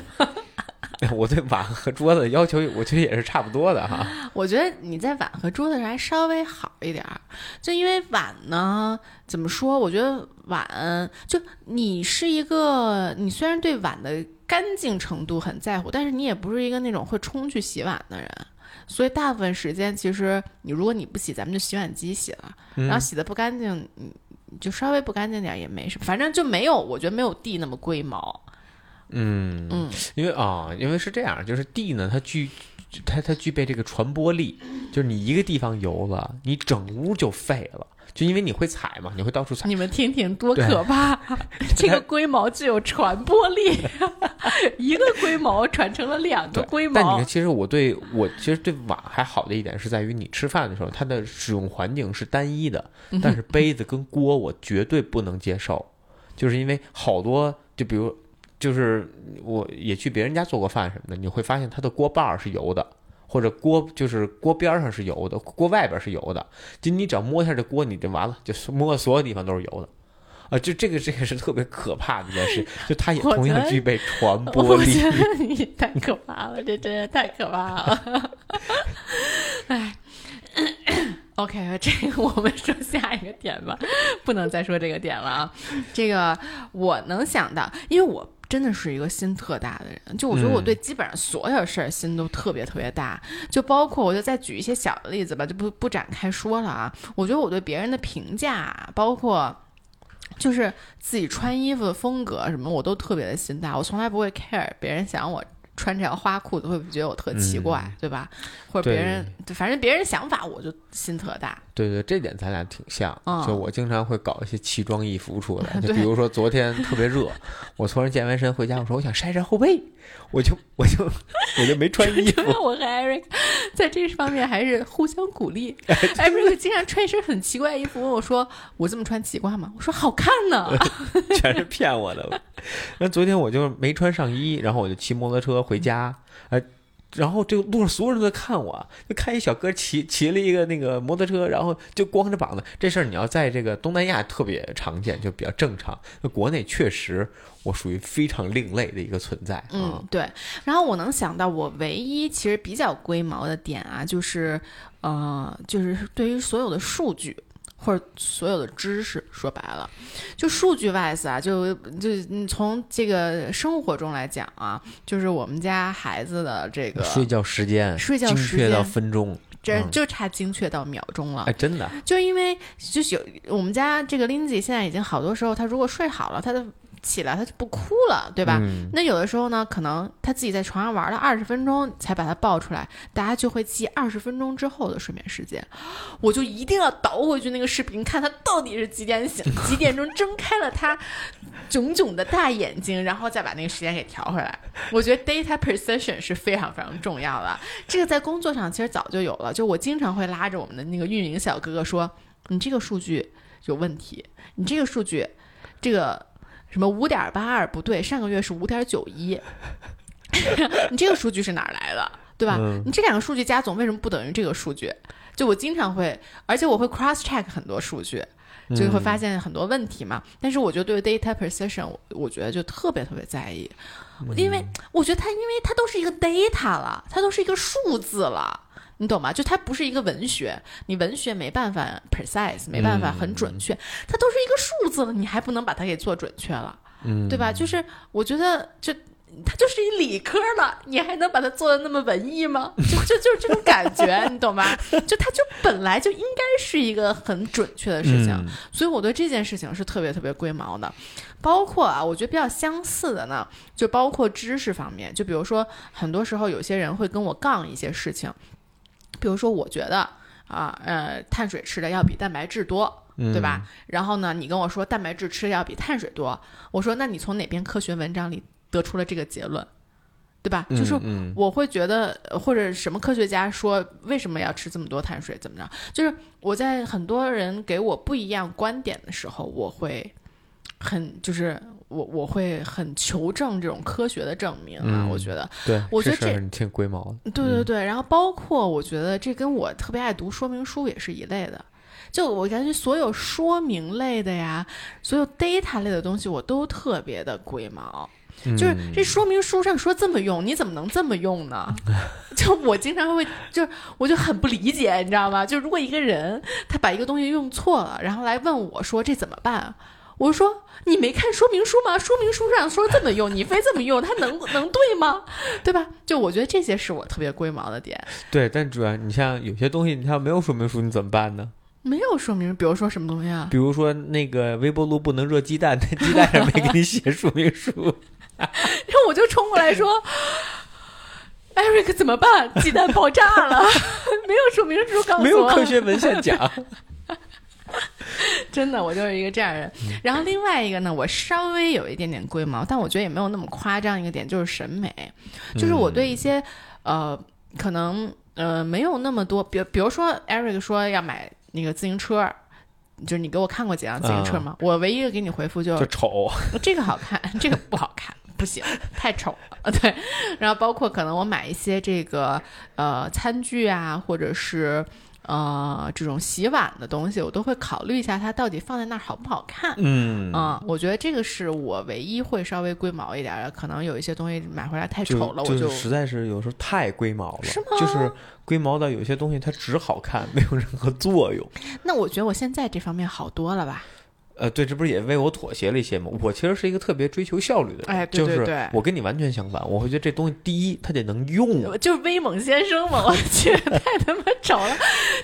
[laughs] 我对碗和桌子要求，我觉得也是差不多的哈。[laughs] 我觉得你在碗和桌子上还稍微好一点儿，就因为碗呢，怎么说？我觉得碗就你是一个，你虽然对碗的干净程度很在乎，但是你也不是一个那种会冲去洗碗的人，所以大部分时间其实你如果你不洗，咱们就洗碗机洗了，然后洗的不干净，你就稍微不干净点也没什么，反正就没有，我觉得没有地那么龟毛。嗯嗯，因为啊，因为是这样，就是地呢，它具它它具备这个传播力，就是你一个地方油了，你整屋就废了，就因为你会踩嘛，你会到处踩。你们听听多可怕！[laughs] 这个龟毛具有传播力，[laughs] 一个龟毛传成了两个龟毛。但你看，其实我对我其实对碗还好的一点是在于，你吃饭的时候，它的使用环境是单一的，但是杯子跟锅我绝对不能接受，就是因为好多，就比如。就是我也去别人家做过饭什么的，你会发现它的锅把儿是油的，或者锅就是锅边上是油的，锅外边是油的。就你只要摸一下这锅，你就完了，就摸所有地方都是油的。啊，就这个这个是特别可怕的一件事，[laughs] 就它也同样具备传播力。你太可怕了，这真的太可怕了。[laughs] 哎。[coughs] OK，这个我们说下一个点吧，不能再说这个点了啊。这个我能想到，因为我真的是一个心特大的人，就我觉得我对基本上所有事儿心都特别特别大，就包括我就再举一些小的例子吧，就不不展开说了啊。我觉得我对别人的评价，包括就是自己穿衣服的风格什么，我都特别的心大，我从来不会 care 别人想我。穿这条花裤子会不会觉得我特奇怪，对吧？或者别人，反正别人想法我就心特大。对对，这点咱俩挺像。就我经常会搞一些奇装异服出来，[laughs] 就比如说昨天特别热，[laughs] 我突然健完身回家，我说我想晒晒后背，我就我就我就没穿衣服。我和 Eric 在这方面还是互相鼓励。[laughs] 哎，不是我经常穿一身很奇怪的衣服，问我说：“我这么穿奇怪吗？”我说：“好看呢。[laughs] ”全是骗我的。那昨天我就没穿上衣，然后我就骑摩托车回家，哎。然后这个路上所有人都在看我，就看一小哥骑骑了一个那个摩托车，然后就光着膀子。这事儿你要在这个东南亚特别常见，就比较正常。那国内确实我属于非常另类的一个存在啊。嗯，对。然后我能想到，我唯一其实比较龟毛的点啊，就是呃，就是对于所有的数据。或者所有的知识，说白了，就数据 wise 啊，就就你从这个生活中来讲啊，就是我们家孩子的这个睡觉时间，睡觉时间到分钟，这就差精确到秒钟了。哎，真的，就因为就是有我们家这个 Lindsay 现在已经好多时候，他如果睡好了，他的。起来他就不哭了，对吧？那有的时候呢，可能他自己在床上玩了二十分钟才把他抱出来，大家就会记二十分钟之后的睡眠时间。我就一定要倒回去那个视频，看他到底是几点醒，几点钟睁开了他炯炯的大眼睛，然后再把那个时间给调回来。我觉得 data precision 是非常非常重要的。这个在工作上其实早就有了，就我经常会拉着我们的那个运营小哥哥说：“你这个数据有问题，你这个数据，这个。”什么五点八二不对，上个月是五点九一，[laughs] 你这个数据是哪儿来的，对吧？你这两个数据加总为什么不等于这个数据？就我经常会，而且我会 cross check 很多数据，就会发现很多问题嘛。但是我觉得对 data precision，我我觉得就特别特别在意，因为我觉得它，因为它都是一个 data 了，它都是一个数字了。你懂吗？就它不是一个文学，你文学没办法 precise，没办法很准确，它都是一个数字了，你还不能把它给做准确了，嗯，对吧？就是我觉得，就它就是一理科了，你还能把它做的那么文艺吗？就就就是这种感觉，[laughs] 你懂吗？就它就本来就应该是一个很准确的事情，所以我对这件事情是特别特别龟毛的。包括啊，我觉得比较相似的呢，就包括知识方面，就比如说很多时候有些人会跟我杠一些事情。比如说，我觉得啊，呃，碳水吃的要比蛋白质多，对吧？然后呢，你跟我说蛋白质吃的要比碳水多，我说那你从哪篇科学文章里得出了这个结论，对吧？就是我会觉得，或者什么科学家说为什么要吃这么多碳水，怎么着？就是我在很多人给我不一样观点的时候，我会很就是。我我会很求证这种科学的证明啊，我觉得，对，我觉得这你挺龟毛的，对对对。然后包括我觉得这跟我特别爱读说明书也是一类的，就我感觉所有说明类的呀，所有 data 类的东西我都特别的龟毛，就是这说明书上说这么用，你怎么能这么用呢？[laughs] 就我经常会就我就很不理解，你知道吗？就如果一个人他把一个东西用错了，然后来问我说这怎么办？我说你没看说明书吗？说明书上说这么用，你非这么用，它能能对吗？对吧？就我觉得这些是我特别龟毛的点。对，但主要你像有些东西，你像没有说明书，你怎么办呢？没有说明，比如说什么东西啊？比如说那个微波炉不能热鸡蛋，那 [laughs] 鸡蛋上没给你写说明书，然后我就冲过来说：“Eric 怎么办？鸡蛋爆炸了，[laughs] 没有说明书告诉我，没有科学文献讲。” [laughs] 真的，我就是一个这样人。然后另外一个呢，我稍微有一点点龟毛，但我觉得也没有那么夸张。一个点就是审美，就是我对一些呃，可能呃没有那么多，比比如说 Eric 说要买那个自行车，就是你给我看过几辆自行车吗？我唯一的给你回复就就丑，[laughs] 这个好看，这个不好看，不行，太丑了。[laughs] 对，然后包括可能我买一些这个呃餐具啊，或者是。呃，这种洗碗的东西，我都会考虑一下，它到底放在那儿好不好看。嗯，啊，我觉得这个是我唯一会稍微龟毛一点的，可能有一些东西买回来太丑了，我就实在是有时候太龟毛了，是吗？就是龟毛到有些东西它只好看，没有任何作用。那我觉得我现在这方面好多了吧。呃，对，这不是也为我妥协了一些吗？我其实是一个特别追求效率的人，哎，对对对，我跟你完全相反，我会觉得这东西第一，它得能用，就是威猛先生嘛，我去，[laughs] 太他妈丑了！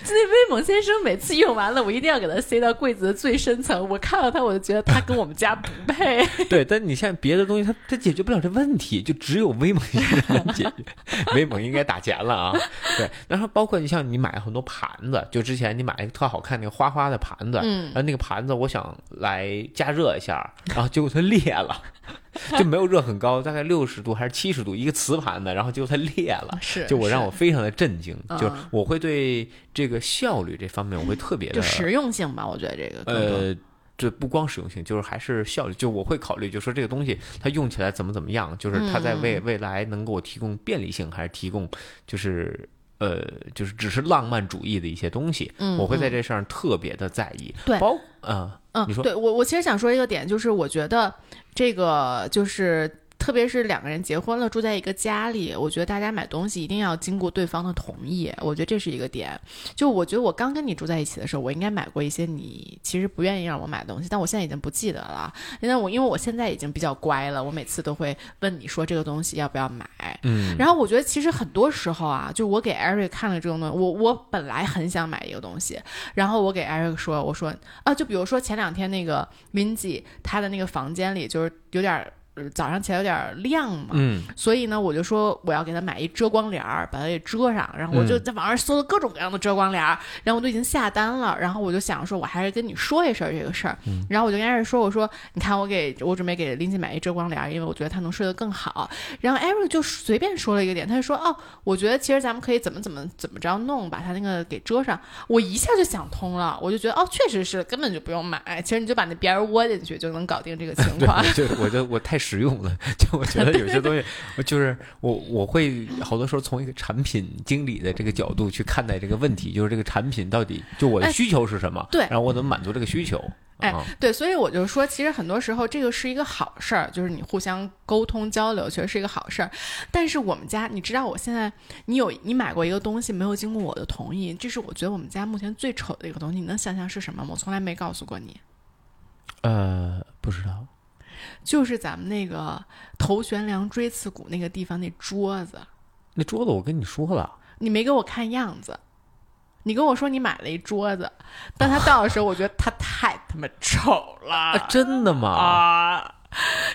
就那威猛先生每次用完了，我一定要给他塞到柜子的最深层，我看到他，我就觉得他跟我们家不配。[laughs] 对，但你像别的东西，它它解决不了这问题，就只有威猛先生能解决。[laughs] 威猛应该打钱了啊！对，然后包括你像你买很多盘子，就之前你买一个特好看那个花花的盘子，嗯，然后那个盘子，我想来。加热一下，然后结果它裂了，[laughs] 就没有热很高，大概六十度还是七十度，一个瓷盘的，然后结果它裂了，是，就我让我非常的震惊，就是我会对这个效率这方面我会特别的就实用性吧，我觉得这个呃。这不光实用性，就是还是效率。就我会考虑，就说这个东西它用起来怎么怎么样，就是它在未未来能给我提供便利性，还是提供就是呃就是只是浪漫主义的一些东西。嗯我会在这上特别的在意。对包嗯、嗯你，说对我我其实想说一个点，就是我觉得这个就是。特别是两个人结婚了，住在一个家里，我觉得大家买东西一定要经过对方的同意，我觉得这是一个点。就我觉得我刚跟你住在一起的时候，我应该买过一些你其实不愿意让我买的东西，但我现在已经不记得了，因为我因为我现在已经比较乖了，我每次都会问你说这个东西要不要买，嗯，然后我觉得其实很多时候啊，就我给 Eric 看了这种东西，我我本来很想买一个东西，然后我给 Eric 说，我说啊，就比如说前两天那个 Lindsay 她的那个房间里就是有点早上起来有点亮嘛，嗯所以呢，我就说我要给他买一遮光帘儿，把它给遮上。然后我就嗯在网上搜了各种各样的遮光帘儿，然后我都已经下单了。然后我就想说，我还是跟你说一声这个事儿。嗯然后我就跟艾瑞说，我说你看我给我准备给林姐买一遮光帘儿，因为我觉得她能睡得更好。然后艾瑞就随便说了一个点，他就说哦，我觉得其实咱们可以怎么怎么怎么着弄，把它那个给遮上。我一下就想通了，我就觉得哦，确实是根本就不用买，其实你就把那边儿窝进去就能搞定这个情，况我就我太实用的，[laughs] 就我觉得有些东西，我就是我我会好多时候从一个产品经理的这个角度去看待这个问题，就是这个产品到底就我的哎需求是什么，对然后我怎么满足这个需求，哎啊，对，所以我就说，其实很多时候这个是一个好事儿，就是你互相沟通交流，确实是一个好事儿。但是我们家，你知道，我现在你有你买过一个东西没有经过我的同意，这是我觉得我们家目前最丑的一个东西。你能想象是什么吗？我从来没告诉过你，呃，不知道，就是咱们那个头悬梁锥刺股那个地方那桌子，那桌子我跟你说了，你没给我看样子。你跟我说你买了一桌子，当他到的时候，我觉得他太他妈丑了。啊，真的吗？啊，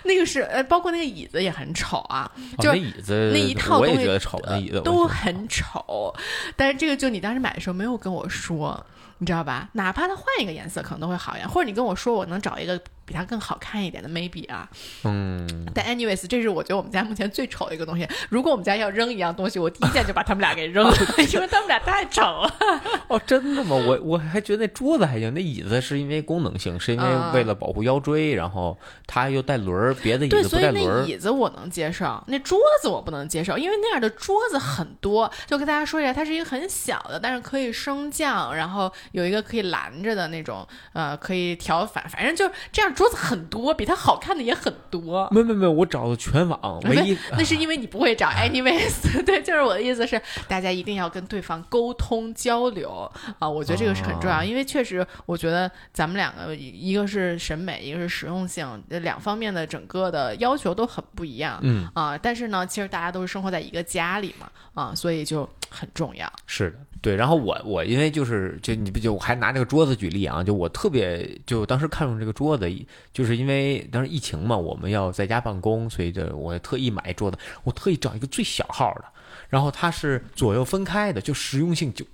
那个是呃，包括那个椅子也很丑啊，哦就那椅子那一套我也东西觉得丑，那椅子都很丑。但是这个就你当时买的时候没有跟我说，你知道吧？哪怕它换一个颜色可能都会好一点，或者你跟我说我能找一个比它更好看一点的 maybe 啊。嗯，但 anyways，这是我觉得我们家目前最丑的一个东西。如果我们家要扔一样东西，我第一件就把他们俩给扔了，因为他们俩太丑了。[laughs] 哦，真的吗？我我还觉得那桌子还行，那椅子是因为功能性，是因为嗯为了保护腰椎，然后它又带轮儿，别的椅对，子带轮儿。椅子我能接受，那桌子我不能接受，因为那样的桌子很多。就跟大家说一下，它是一个很小的，但是可以升降，然后有一个可以拦着的那种，呃，可以调反，反正就是这样。桌子很多，比它好看的也很多。没没没，我找了全网，[laughs] 唯一 [laughs] 那是因为你不会找，anyways，[laughs] 对，就是我的意思是，大家一定要跟对方沟通交流啊，我觉得这个是很重要，哦因为确实，我觉得咱们两个一个是审美，一个是实用性，这两方面的整个的要求都很不一样。嗯，啊，但是呢，其实大家都是生活在一个家里嘛，啊，所以就很重要。是的，对。然后我我因为就是就你不就我还拿这个桌子举例啊，就我特别就当时看中这个桌子，就是因为当时疫情嘛，我们要在家办公，所以就我特意买桌子，我特意找一个最小号的，然后它是左右分开的，就实用性就。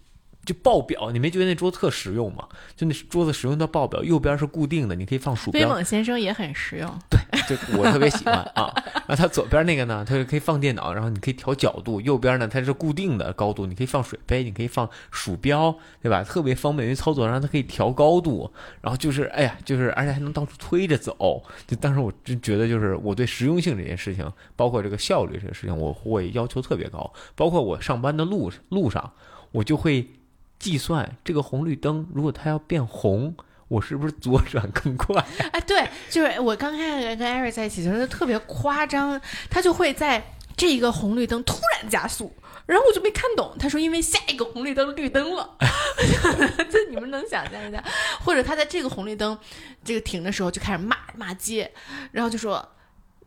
就爆表，你没觉得那桌子特实用吗？就那桌子实用到爆表，右边是固定的，你可以放鼠标。威猛先生也很实用，对就我特别喜欢啊。然后它左边那个呢，它可以放电脑，然后你可以调角度；右边呢，它是固定的高度，你可以放水杯，你可以放鼠标，对吧？特别方便于操作，然后它可以调高度，然后就是哎呀，就是而且还能到处推着走。就当时我真觉得，就是我对实用性这件事情，包括这个效率这个事情，我会要求特别高。包括我上班的路路上，我就会计算这个红绿灯，如果它要变红。[laughs] 我是不是左转更快？哎，对，就是我刚开始跟艾瑞在一起的时候，特别夸张，他就会在这一个红绿灯突然加速，然后我就没看懂，他说因为下一个红绿灯绿灯了，[laughs] 这你们能想象一下？或者他在这个红绿灯这个停的时候就开始骂骂街，然后就说。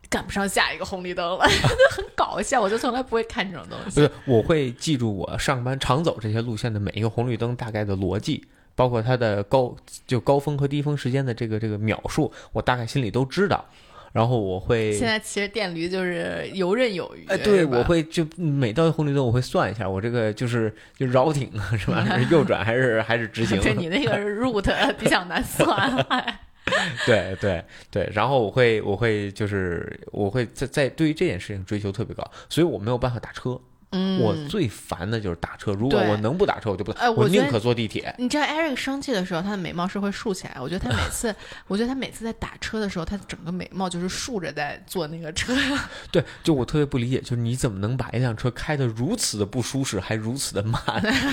赶不上下一个红绿灯了，[laughs] 就很搞笑。我就从来不会看这种东西。不是，我会记住我上班常走这些路线的每一个红绿灯大概的逻辑，包括它的高就高峰和低峰时间的这个这个秒数，我大概心里都知道。然后我会现在骑着电驴就是游刃有余。哎，对，我会就每到红绿灯我会算一下，我这个就是就绕挺是吧？是右转还是还是直行？[laughs] 对你那个 route 比较难算。[laughs] [laughs] 对对对，然后我会我会就是我会在在对于这件事情追求特别高，所以我没有办法打车。嗯，我最烦的就是打车，如果我能不打车，我就不打，哎我我宁可坐地铁。你知道 Eric 生气的时候，他的眉毛是会竖起来。我觉得他每次，[laughs] 我觉得他每次在打车的时候，他整个眉毛就是竖着在坐那个车。[laughs] 对，就我特别不理解，就是你怎么能把一辆车开得如此的不舒适，还如此的慢，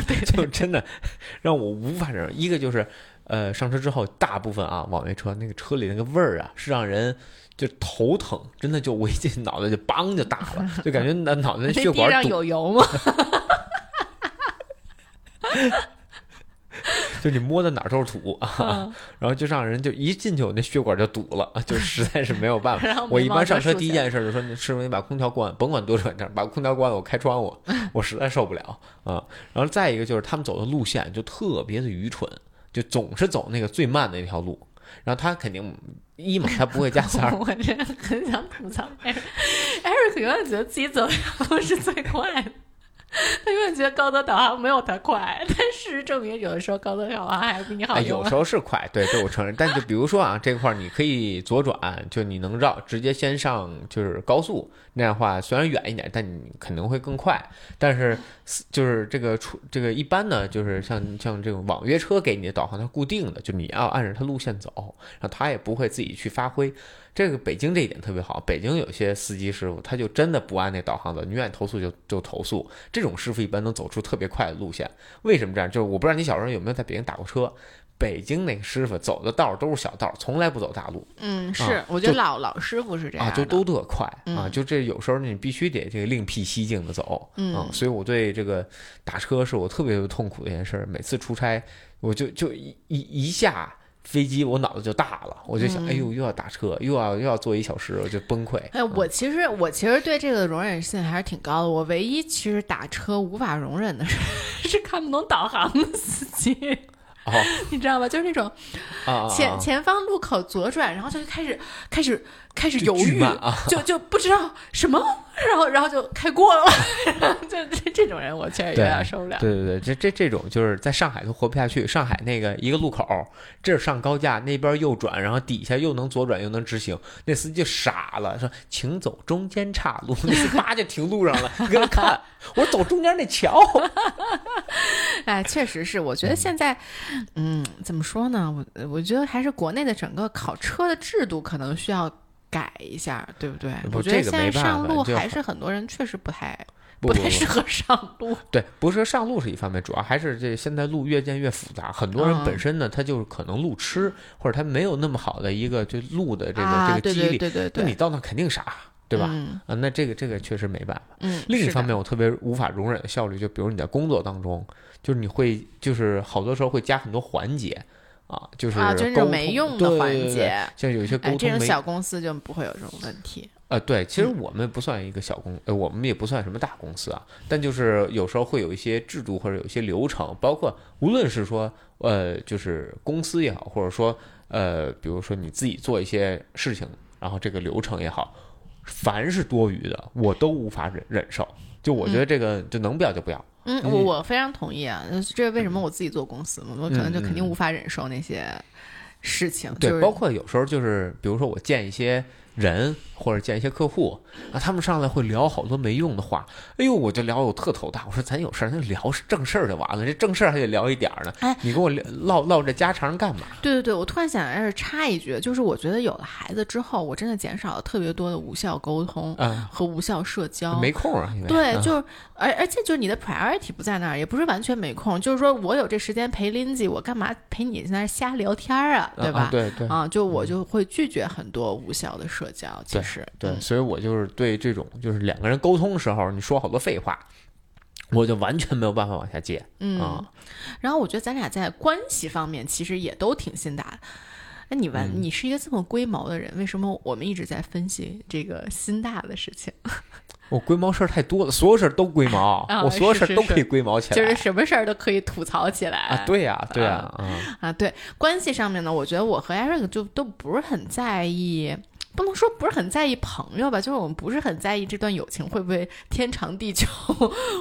对就真的让我无法忍受。一个就是，呃，上车之后，大部分啊网约车那个车里那个味儿啊，是让人就头疼，真的就我一进脑袋就梆就大了，[laughs] 就感觉那脑袋那血管堵，有油吗？[laughs] 就你摸的哪儿都是土啊，嗯然后就让人就一进去我那血管就堵了，就实在是没有办法。[laughs] 我一般上车第一件事就说：“你师傅，你把空调关，甭管多转正，把空调关了，我开窗户，我实在受不了啊。”然后再一个就是他们走的路线就特别的愚蠢，就总是走那个最慢的那条路。然后他肯定一嘛，他不会加塞儿，[laughs] 我真的很想吐槽，Eric 永远觉得自己走的路是最快的。[laughs] 他永远觉得高德导航没有它快，[laughs] 但事实证明，有的时候高德导航还比你好。有时候是快，对，这我承认。但就比如说啊，这块儿你可以左转，就你能绕，直接先上就是高速，那样的话虽然远一点，但你肯定会更快。但是就是这个出这个一般呢，就是像像这种网约车给你的导航它固定的，就你要按着它路线走，然后它也不会自己去发挥。这个北京这一点特别好，北京有些司机师傅他就真的不按那导航走，你愿意投诉就就投诉。这种师傅一般能走出特别快的路线。为什么这样？就是我不知道你小时候有没有在北京打过车。北京那个师傅走的道都是小道，从来不走大路嗯，是，啊我觉得老老师傅是这样啊，就都特快啊，嗯就这有时候你必须得这个另辟蹊径的走嗯啊，所以我对这个打车是我特别痛苦的一件事儿。每次出差，我就就一一一下飞机，我脑子就大了，我就想，嗯哎呦，又要打车，又要又要坐一小时，我就崩溃。哎，我其实我其实对这个容忍性还是挺高的。我唯一其实打车无法容忍的是 [laughs] 是看不懂导航的司机，哦 [laughs] 你知道吧？就是那种前啊前方路口左转，然后他就开始开始开始犹豫，就就不知道什么，然后然后就开过了，[laughs] 就这这种人我确实有点受不了。对对对，这这这种就是在上海都活不下去。上海那个一个路口，这儿上高架，那边右转，然后底下又能左转又能直行，那司机就傻了，说请走中间岔路，那叭就停路上了，搁那看，我说走中间那桥。[laughs] 哎，确实是，我觉得现在，嗯，怎么说呢？我我觉得还是国内的整个考车的制度可能需要改一下，对不对？不我觉得现在上路还是很多人确实不太不不太适合上路。[laughs] 对，不是说上路是一方面，主要还是这现在路越建越复杂，很多人嗯本身呢，他就是可能路痴，或者他没有那么好的一个就路的这个、这个记忆力，对对对，那你到那肯定傻，对吧？嗯啊，那这个这个确实没办法。嗯，另一方面，我特别无法容忍的效率，就比如你在工作当中，就是你会就是好多时候会加很多环节啊，就是啊，就是没用的环节。像有一些沟哎，这种小公司就不会有这种问题。呃，对，其实嗯我们不算一个小公，呃，我们也不算什么大公司啊，但就是有时候会有一些制度或者有一些流程，包括无论是说呃，就是公司也好，或者说呃，比如说你自己做一些事情，然后这个流程也好，凡是多余的，我都无法忍忍受。就我觉得这个就能不要就不要。嗯，嗯我我非常同意啊，这是为什么我自己做公司嘛，我可能就肯定无法忍受那些事情。对，就是包括有时候就是，比如说我见一些人或者见一些客户啊，他们上来会聊好多没用的话，哎呦，我就聊我特头大。我说咱有事儿，那聊正事儿就完了，这正事儿还得聊一点儿呢。哎，你跟我聊唠唠这家常干嘛？对对对，我突然想在这插一句，就是我觉得有了孩子之后，我真的减少了特别多的无效沟通啊，和无效社交。没空啊，对，啊就是而而且就是你的 priority 不在那儿，也不是完全没空，就是说我有这时间陪 Lindsay，我干嘛陪你在那瞎聊天啊，对吧？啊对对啊，就我就会拒绝很多无效的社交。其实，对，嗯所以我就是对这种就是两个人沟通的时候，你说好多废话，我就完全没有办法往下接嗯啊。然后我觉得咱俩在关系方面其实也都挺心大的。那你完，嗯你是一个这么龟毛的人，为什么我们一直在分析这个心大的事情？[laughs] 我龟毛事儿太多了，所有事儿都龟毛，啊我所有事儿都可以龟毛起来。就是什么事儿都可以吐槽起来啊，对呀、对呀、啊，啊，对关系上面呢，我觉得我和艾瑞克就都不是很在意，不能说不是很在意朋友吧，就是我们不是很在意这段友情会不会天长地久，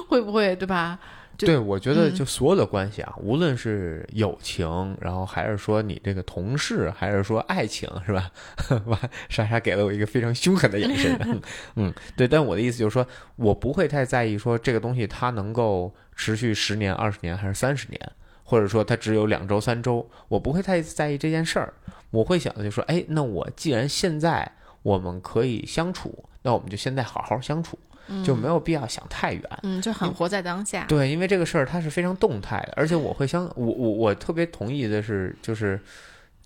会不会对吧？对，我觉得嗯就所有的关系啊，无论是友情，然后还是说你这个同事，还是说爱情，是吧？[laughs] 哇，莎莎给了我一个非常凶狠的眼神。[laughs] 嗯，对，但我的意思就是说，我不会太在意说这个东西它能够持续十年、二十年还是三十年，或者说它只有两周、三周，我不会太在意这件事儿。我会想的就是说，哎，那我既然现在我们可以相处，那我们就现在好好相处，就没有必要想太远。嗯，就很活在当下。对，因为这个事儿它是非常动态的，而且我会相我我我特别同意的是，就是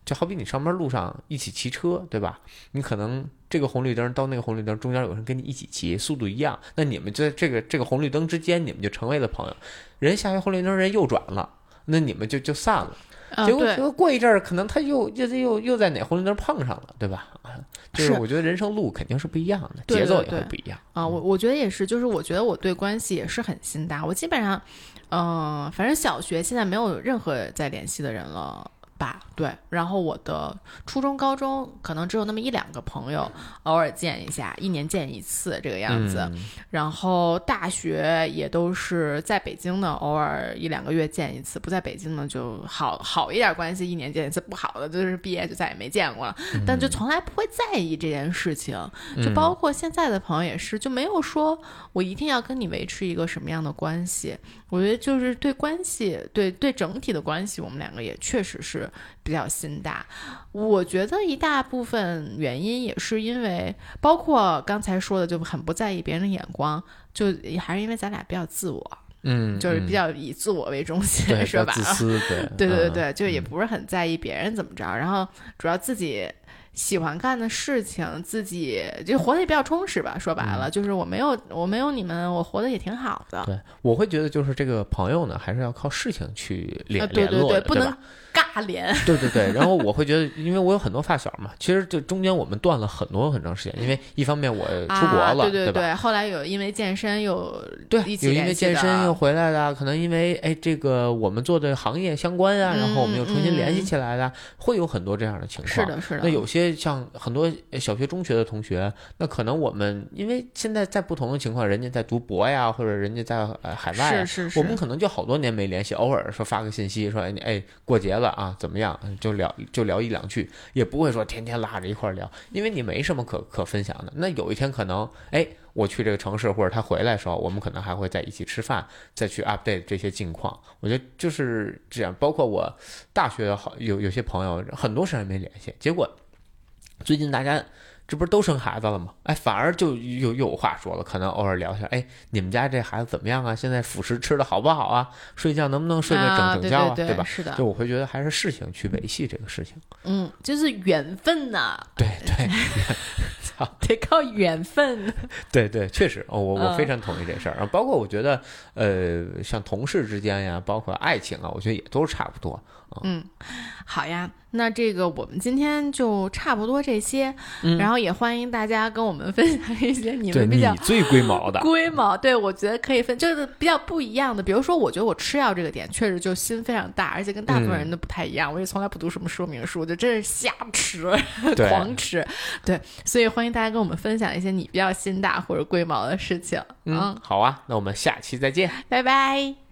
就好比你上班路上一起骑车，对吧？你可能这个红绿灯到那个红绿灯中间有人跟你一起骑，速度一样，那你们就在这个这个红绿灯之间，你们就成为了朋友。人下一红绿灯人右转了，那你们就就散了。结果结，果过一阵儿，可能他又又又又在哪红绿灯碰上了，对吧？啊就是是我觉得人生路肯定是不一样的，节奏也会不一样。啊，我我觉得也是，就是我觉得我对关系也是很心大。我基本上，嗯、反正小学现在没有任何在联系的人了吧？对，然后我的初中、高中可能只有那么一两个朋友，偶尔见一下，一年见一次这个样子。嗯然后大学也都是在北京的，偶尔一两个月见一次；不在北京的就好好一点关系，一年见一次；不好的就是毕业就再也没见过了。但就从来不会在意这件事情，就包括现在的朋友也是，就没有说我一定要跟你维持一个什么样的关系。我觉得就是对关系，对对整体的关系，我们两个也确实是比较心大。我觉得一大部分原因也是因为，包括刚才说的，就很不在意别人的眼光，就还是因为咱俩比较自我，嗯，就是嗯比较以自我为中心，对比较说白了。自私，对 [laughs] 对对对嗯，就也不是很在意别人怎么着，然后主要自己喜欢干的事情，自己就活得也比较充实吧。说白了，就是我没有我没有你们，我活得也挺好的。对，我会觉得就是这个朋友呢，还是要靠事情去联、呃，对对联络的，不能对吧？尬脸。对对对，然后我会觉得，因为我有很多发小嘛，其实这中间我们断了很多很长时间，因为一方面我出国啊，了，对对对？后来有因为健身又对，有因为健身又回来的，可能因为哎这个我们做的行业相关啊，然后我们又重新联系起来的，会有很多这样的情况。是的，是的。那有些像很多小学、中学的同学，那可能我们因为现在在不同的情况，人家在读博呀，或者人家在呃海外啊，是是是，我们可能就好多年没联系，偶尔说发个信息说，哎你哎过节了啊，怎么样？就聊就聊一两句，也不会说天天拉着一块儿聊，因为你没什么可可分享的。那有一天可能哎我去这个城市，或者他回来的时候，我们可能还会在一起吃饭，再去 update 这些近况。我觉得就是这样，包括我大学好有有些朋友很多时间没联系，结果最近大家。这不是都生孩子了吗？哎，反而就又又有话说了，可能偶尔聊一下，哎，你们家这孩子怎么样啊？现在辅食吃的好不好啊？睡觉能不能睡个啊整整觉啊？对对吧？是的就，我会觉得还是事情去维系这个事情。嗯，就是缘分呐，对 [laughs] 对得靠缘分。[laughs] 对对，确实，哦，我我嗯非常同意这事儿。啊包括我觉得，呃，像同事之间呀，包括爱情啊，我觉得也都差不多。嗯，好呀，那这个我们今天就差不多这些，嗯然后也欢迎大家跟我们分享一些你们比较最龟毛的，[laughs] 龟毛，对我觉得可以分，就是比较不一样的。比如说，我觉得我吃药这个点确实就心非常大，而且跟大部分人都不太一样。我也从来不读什么说明书，就真是瞎吃，[laughs] 狂吃。对，所以欢迎大家跟我们分享一些你比较心大或者龟毛的事情。嗯，好啊，那我们下期再见。拜拜。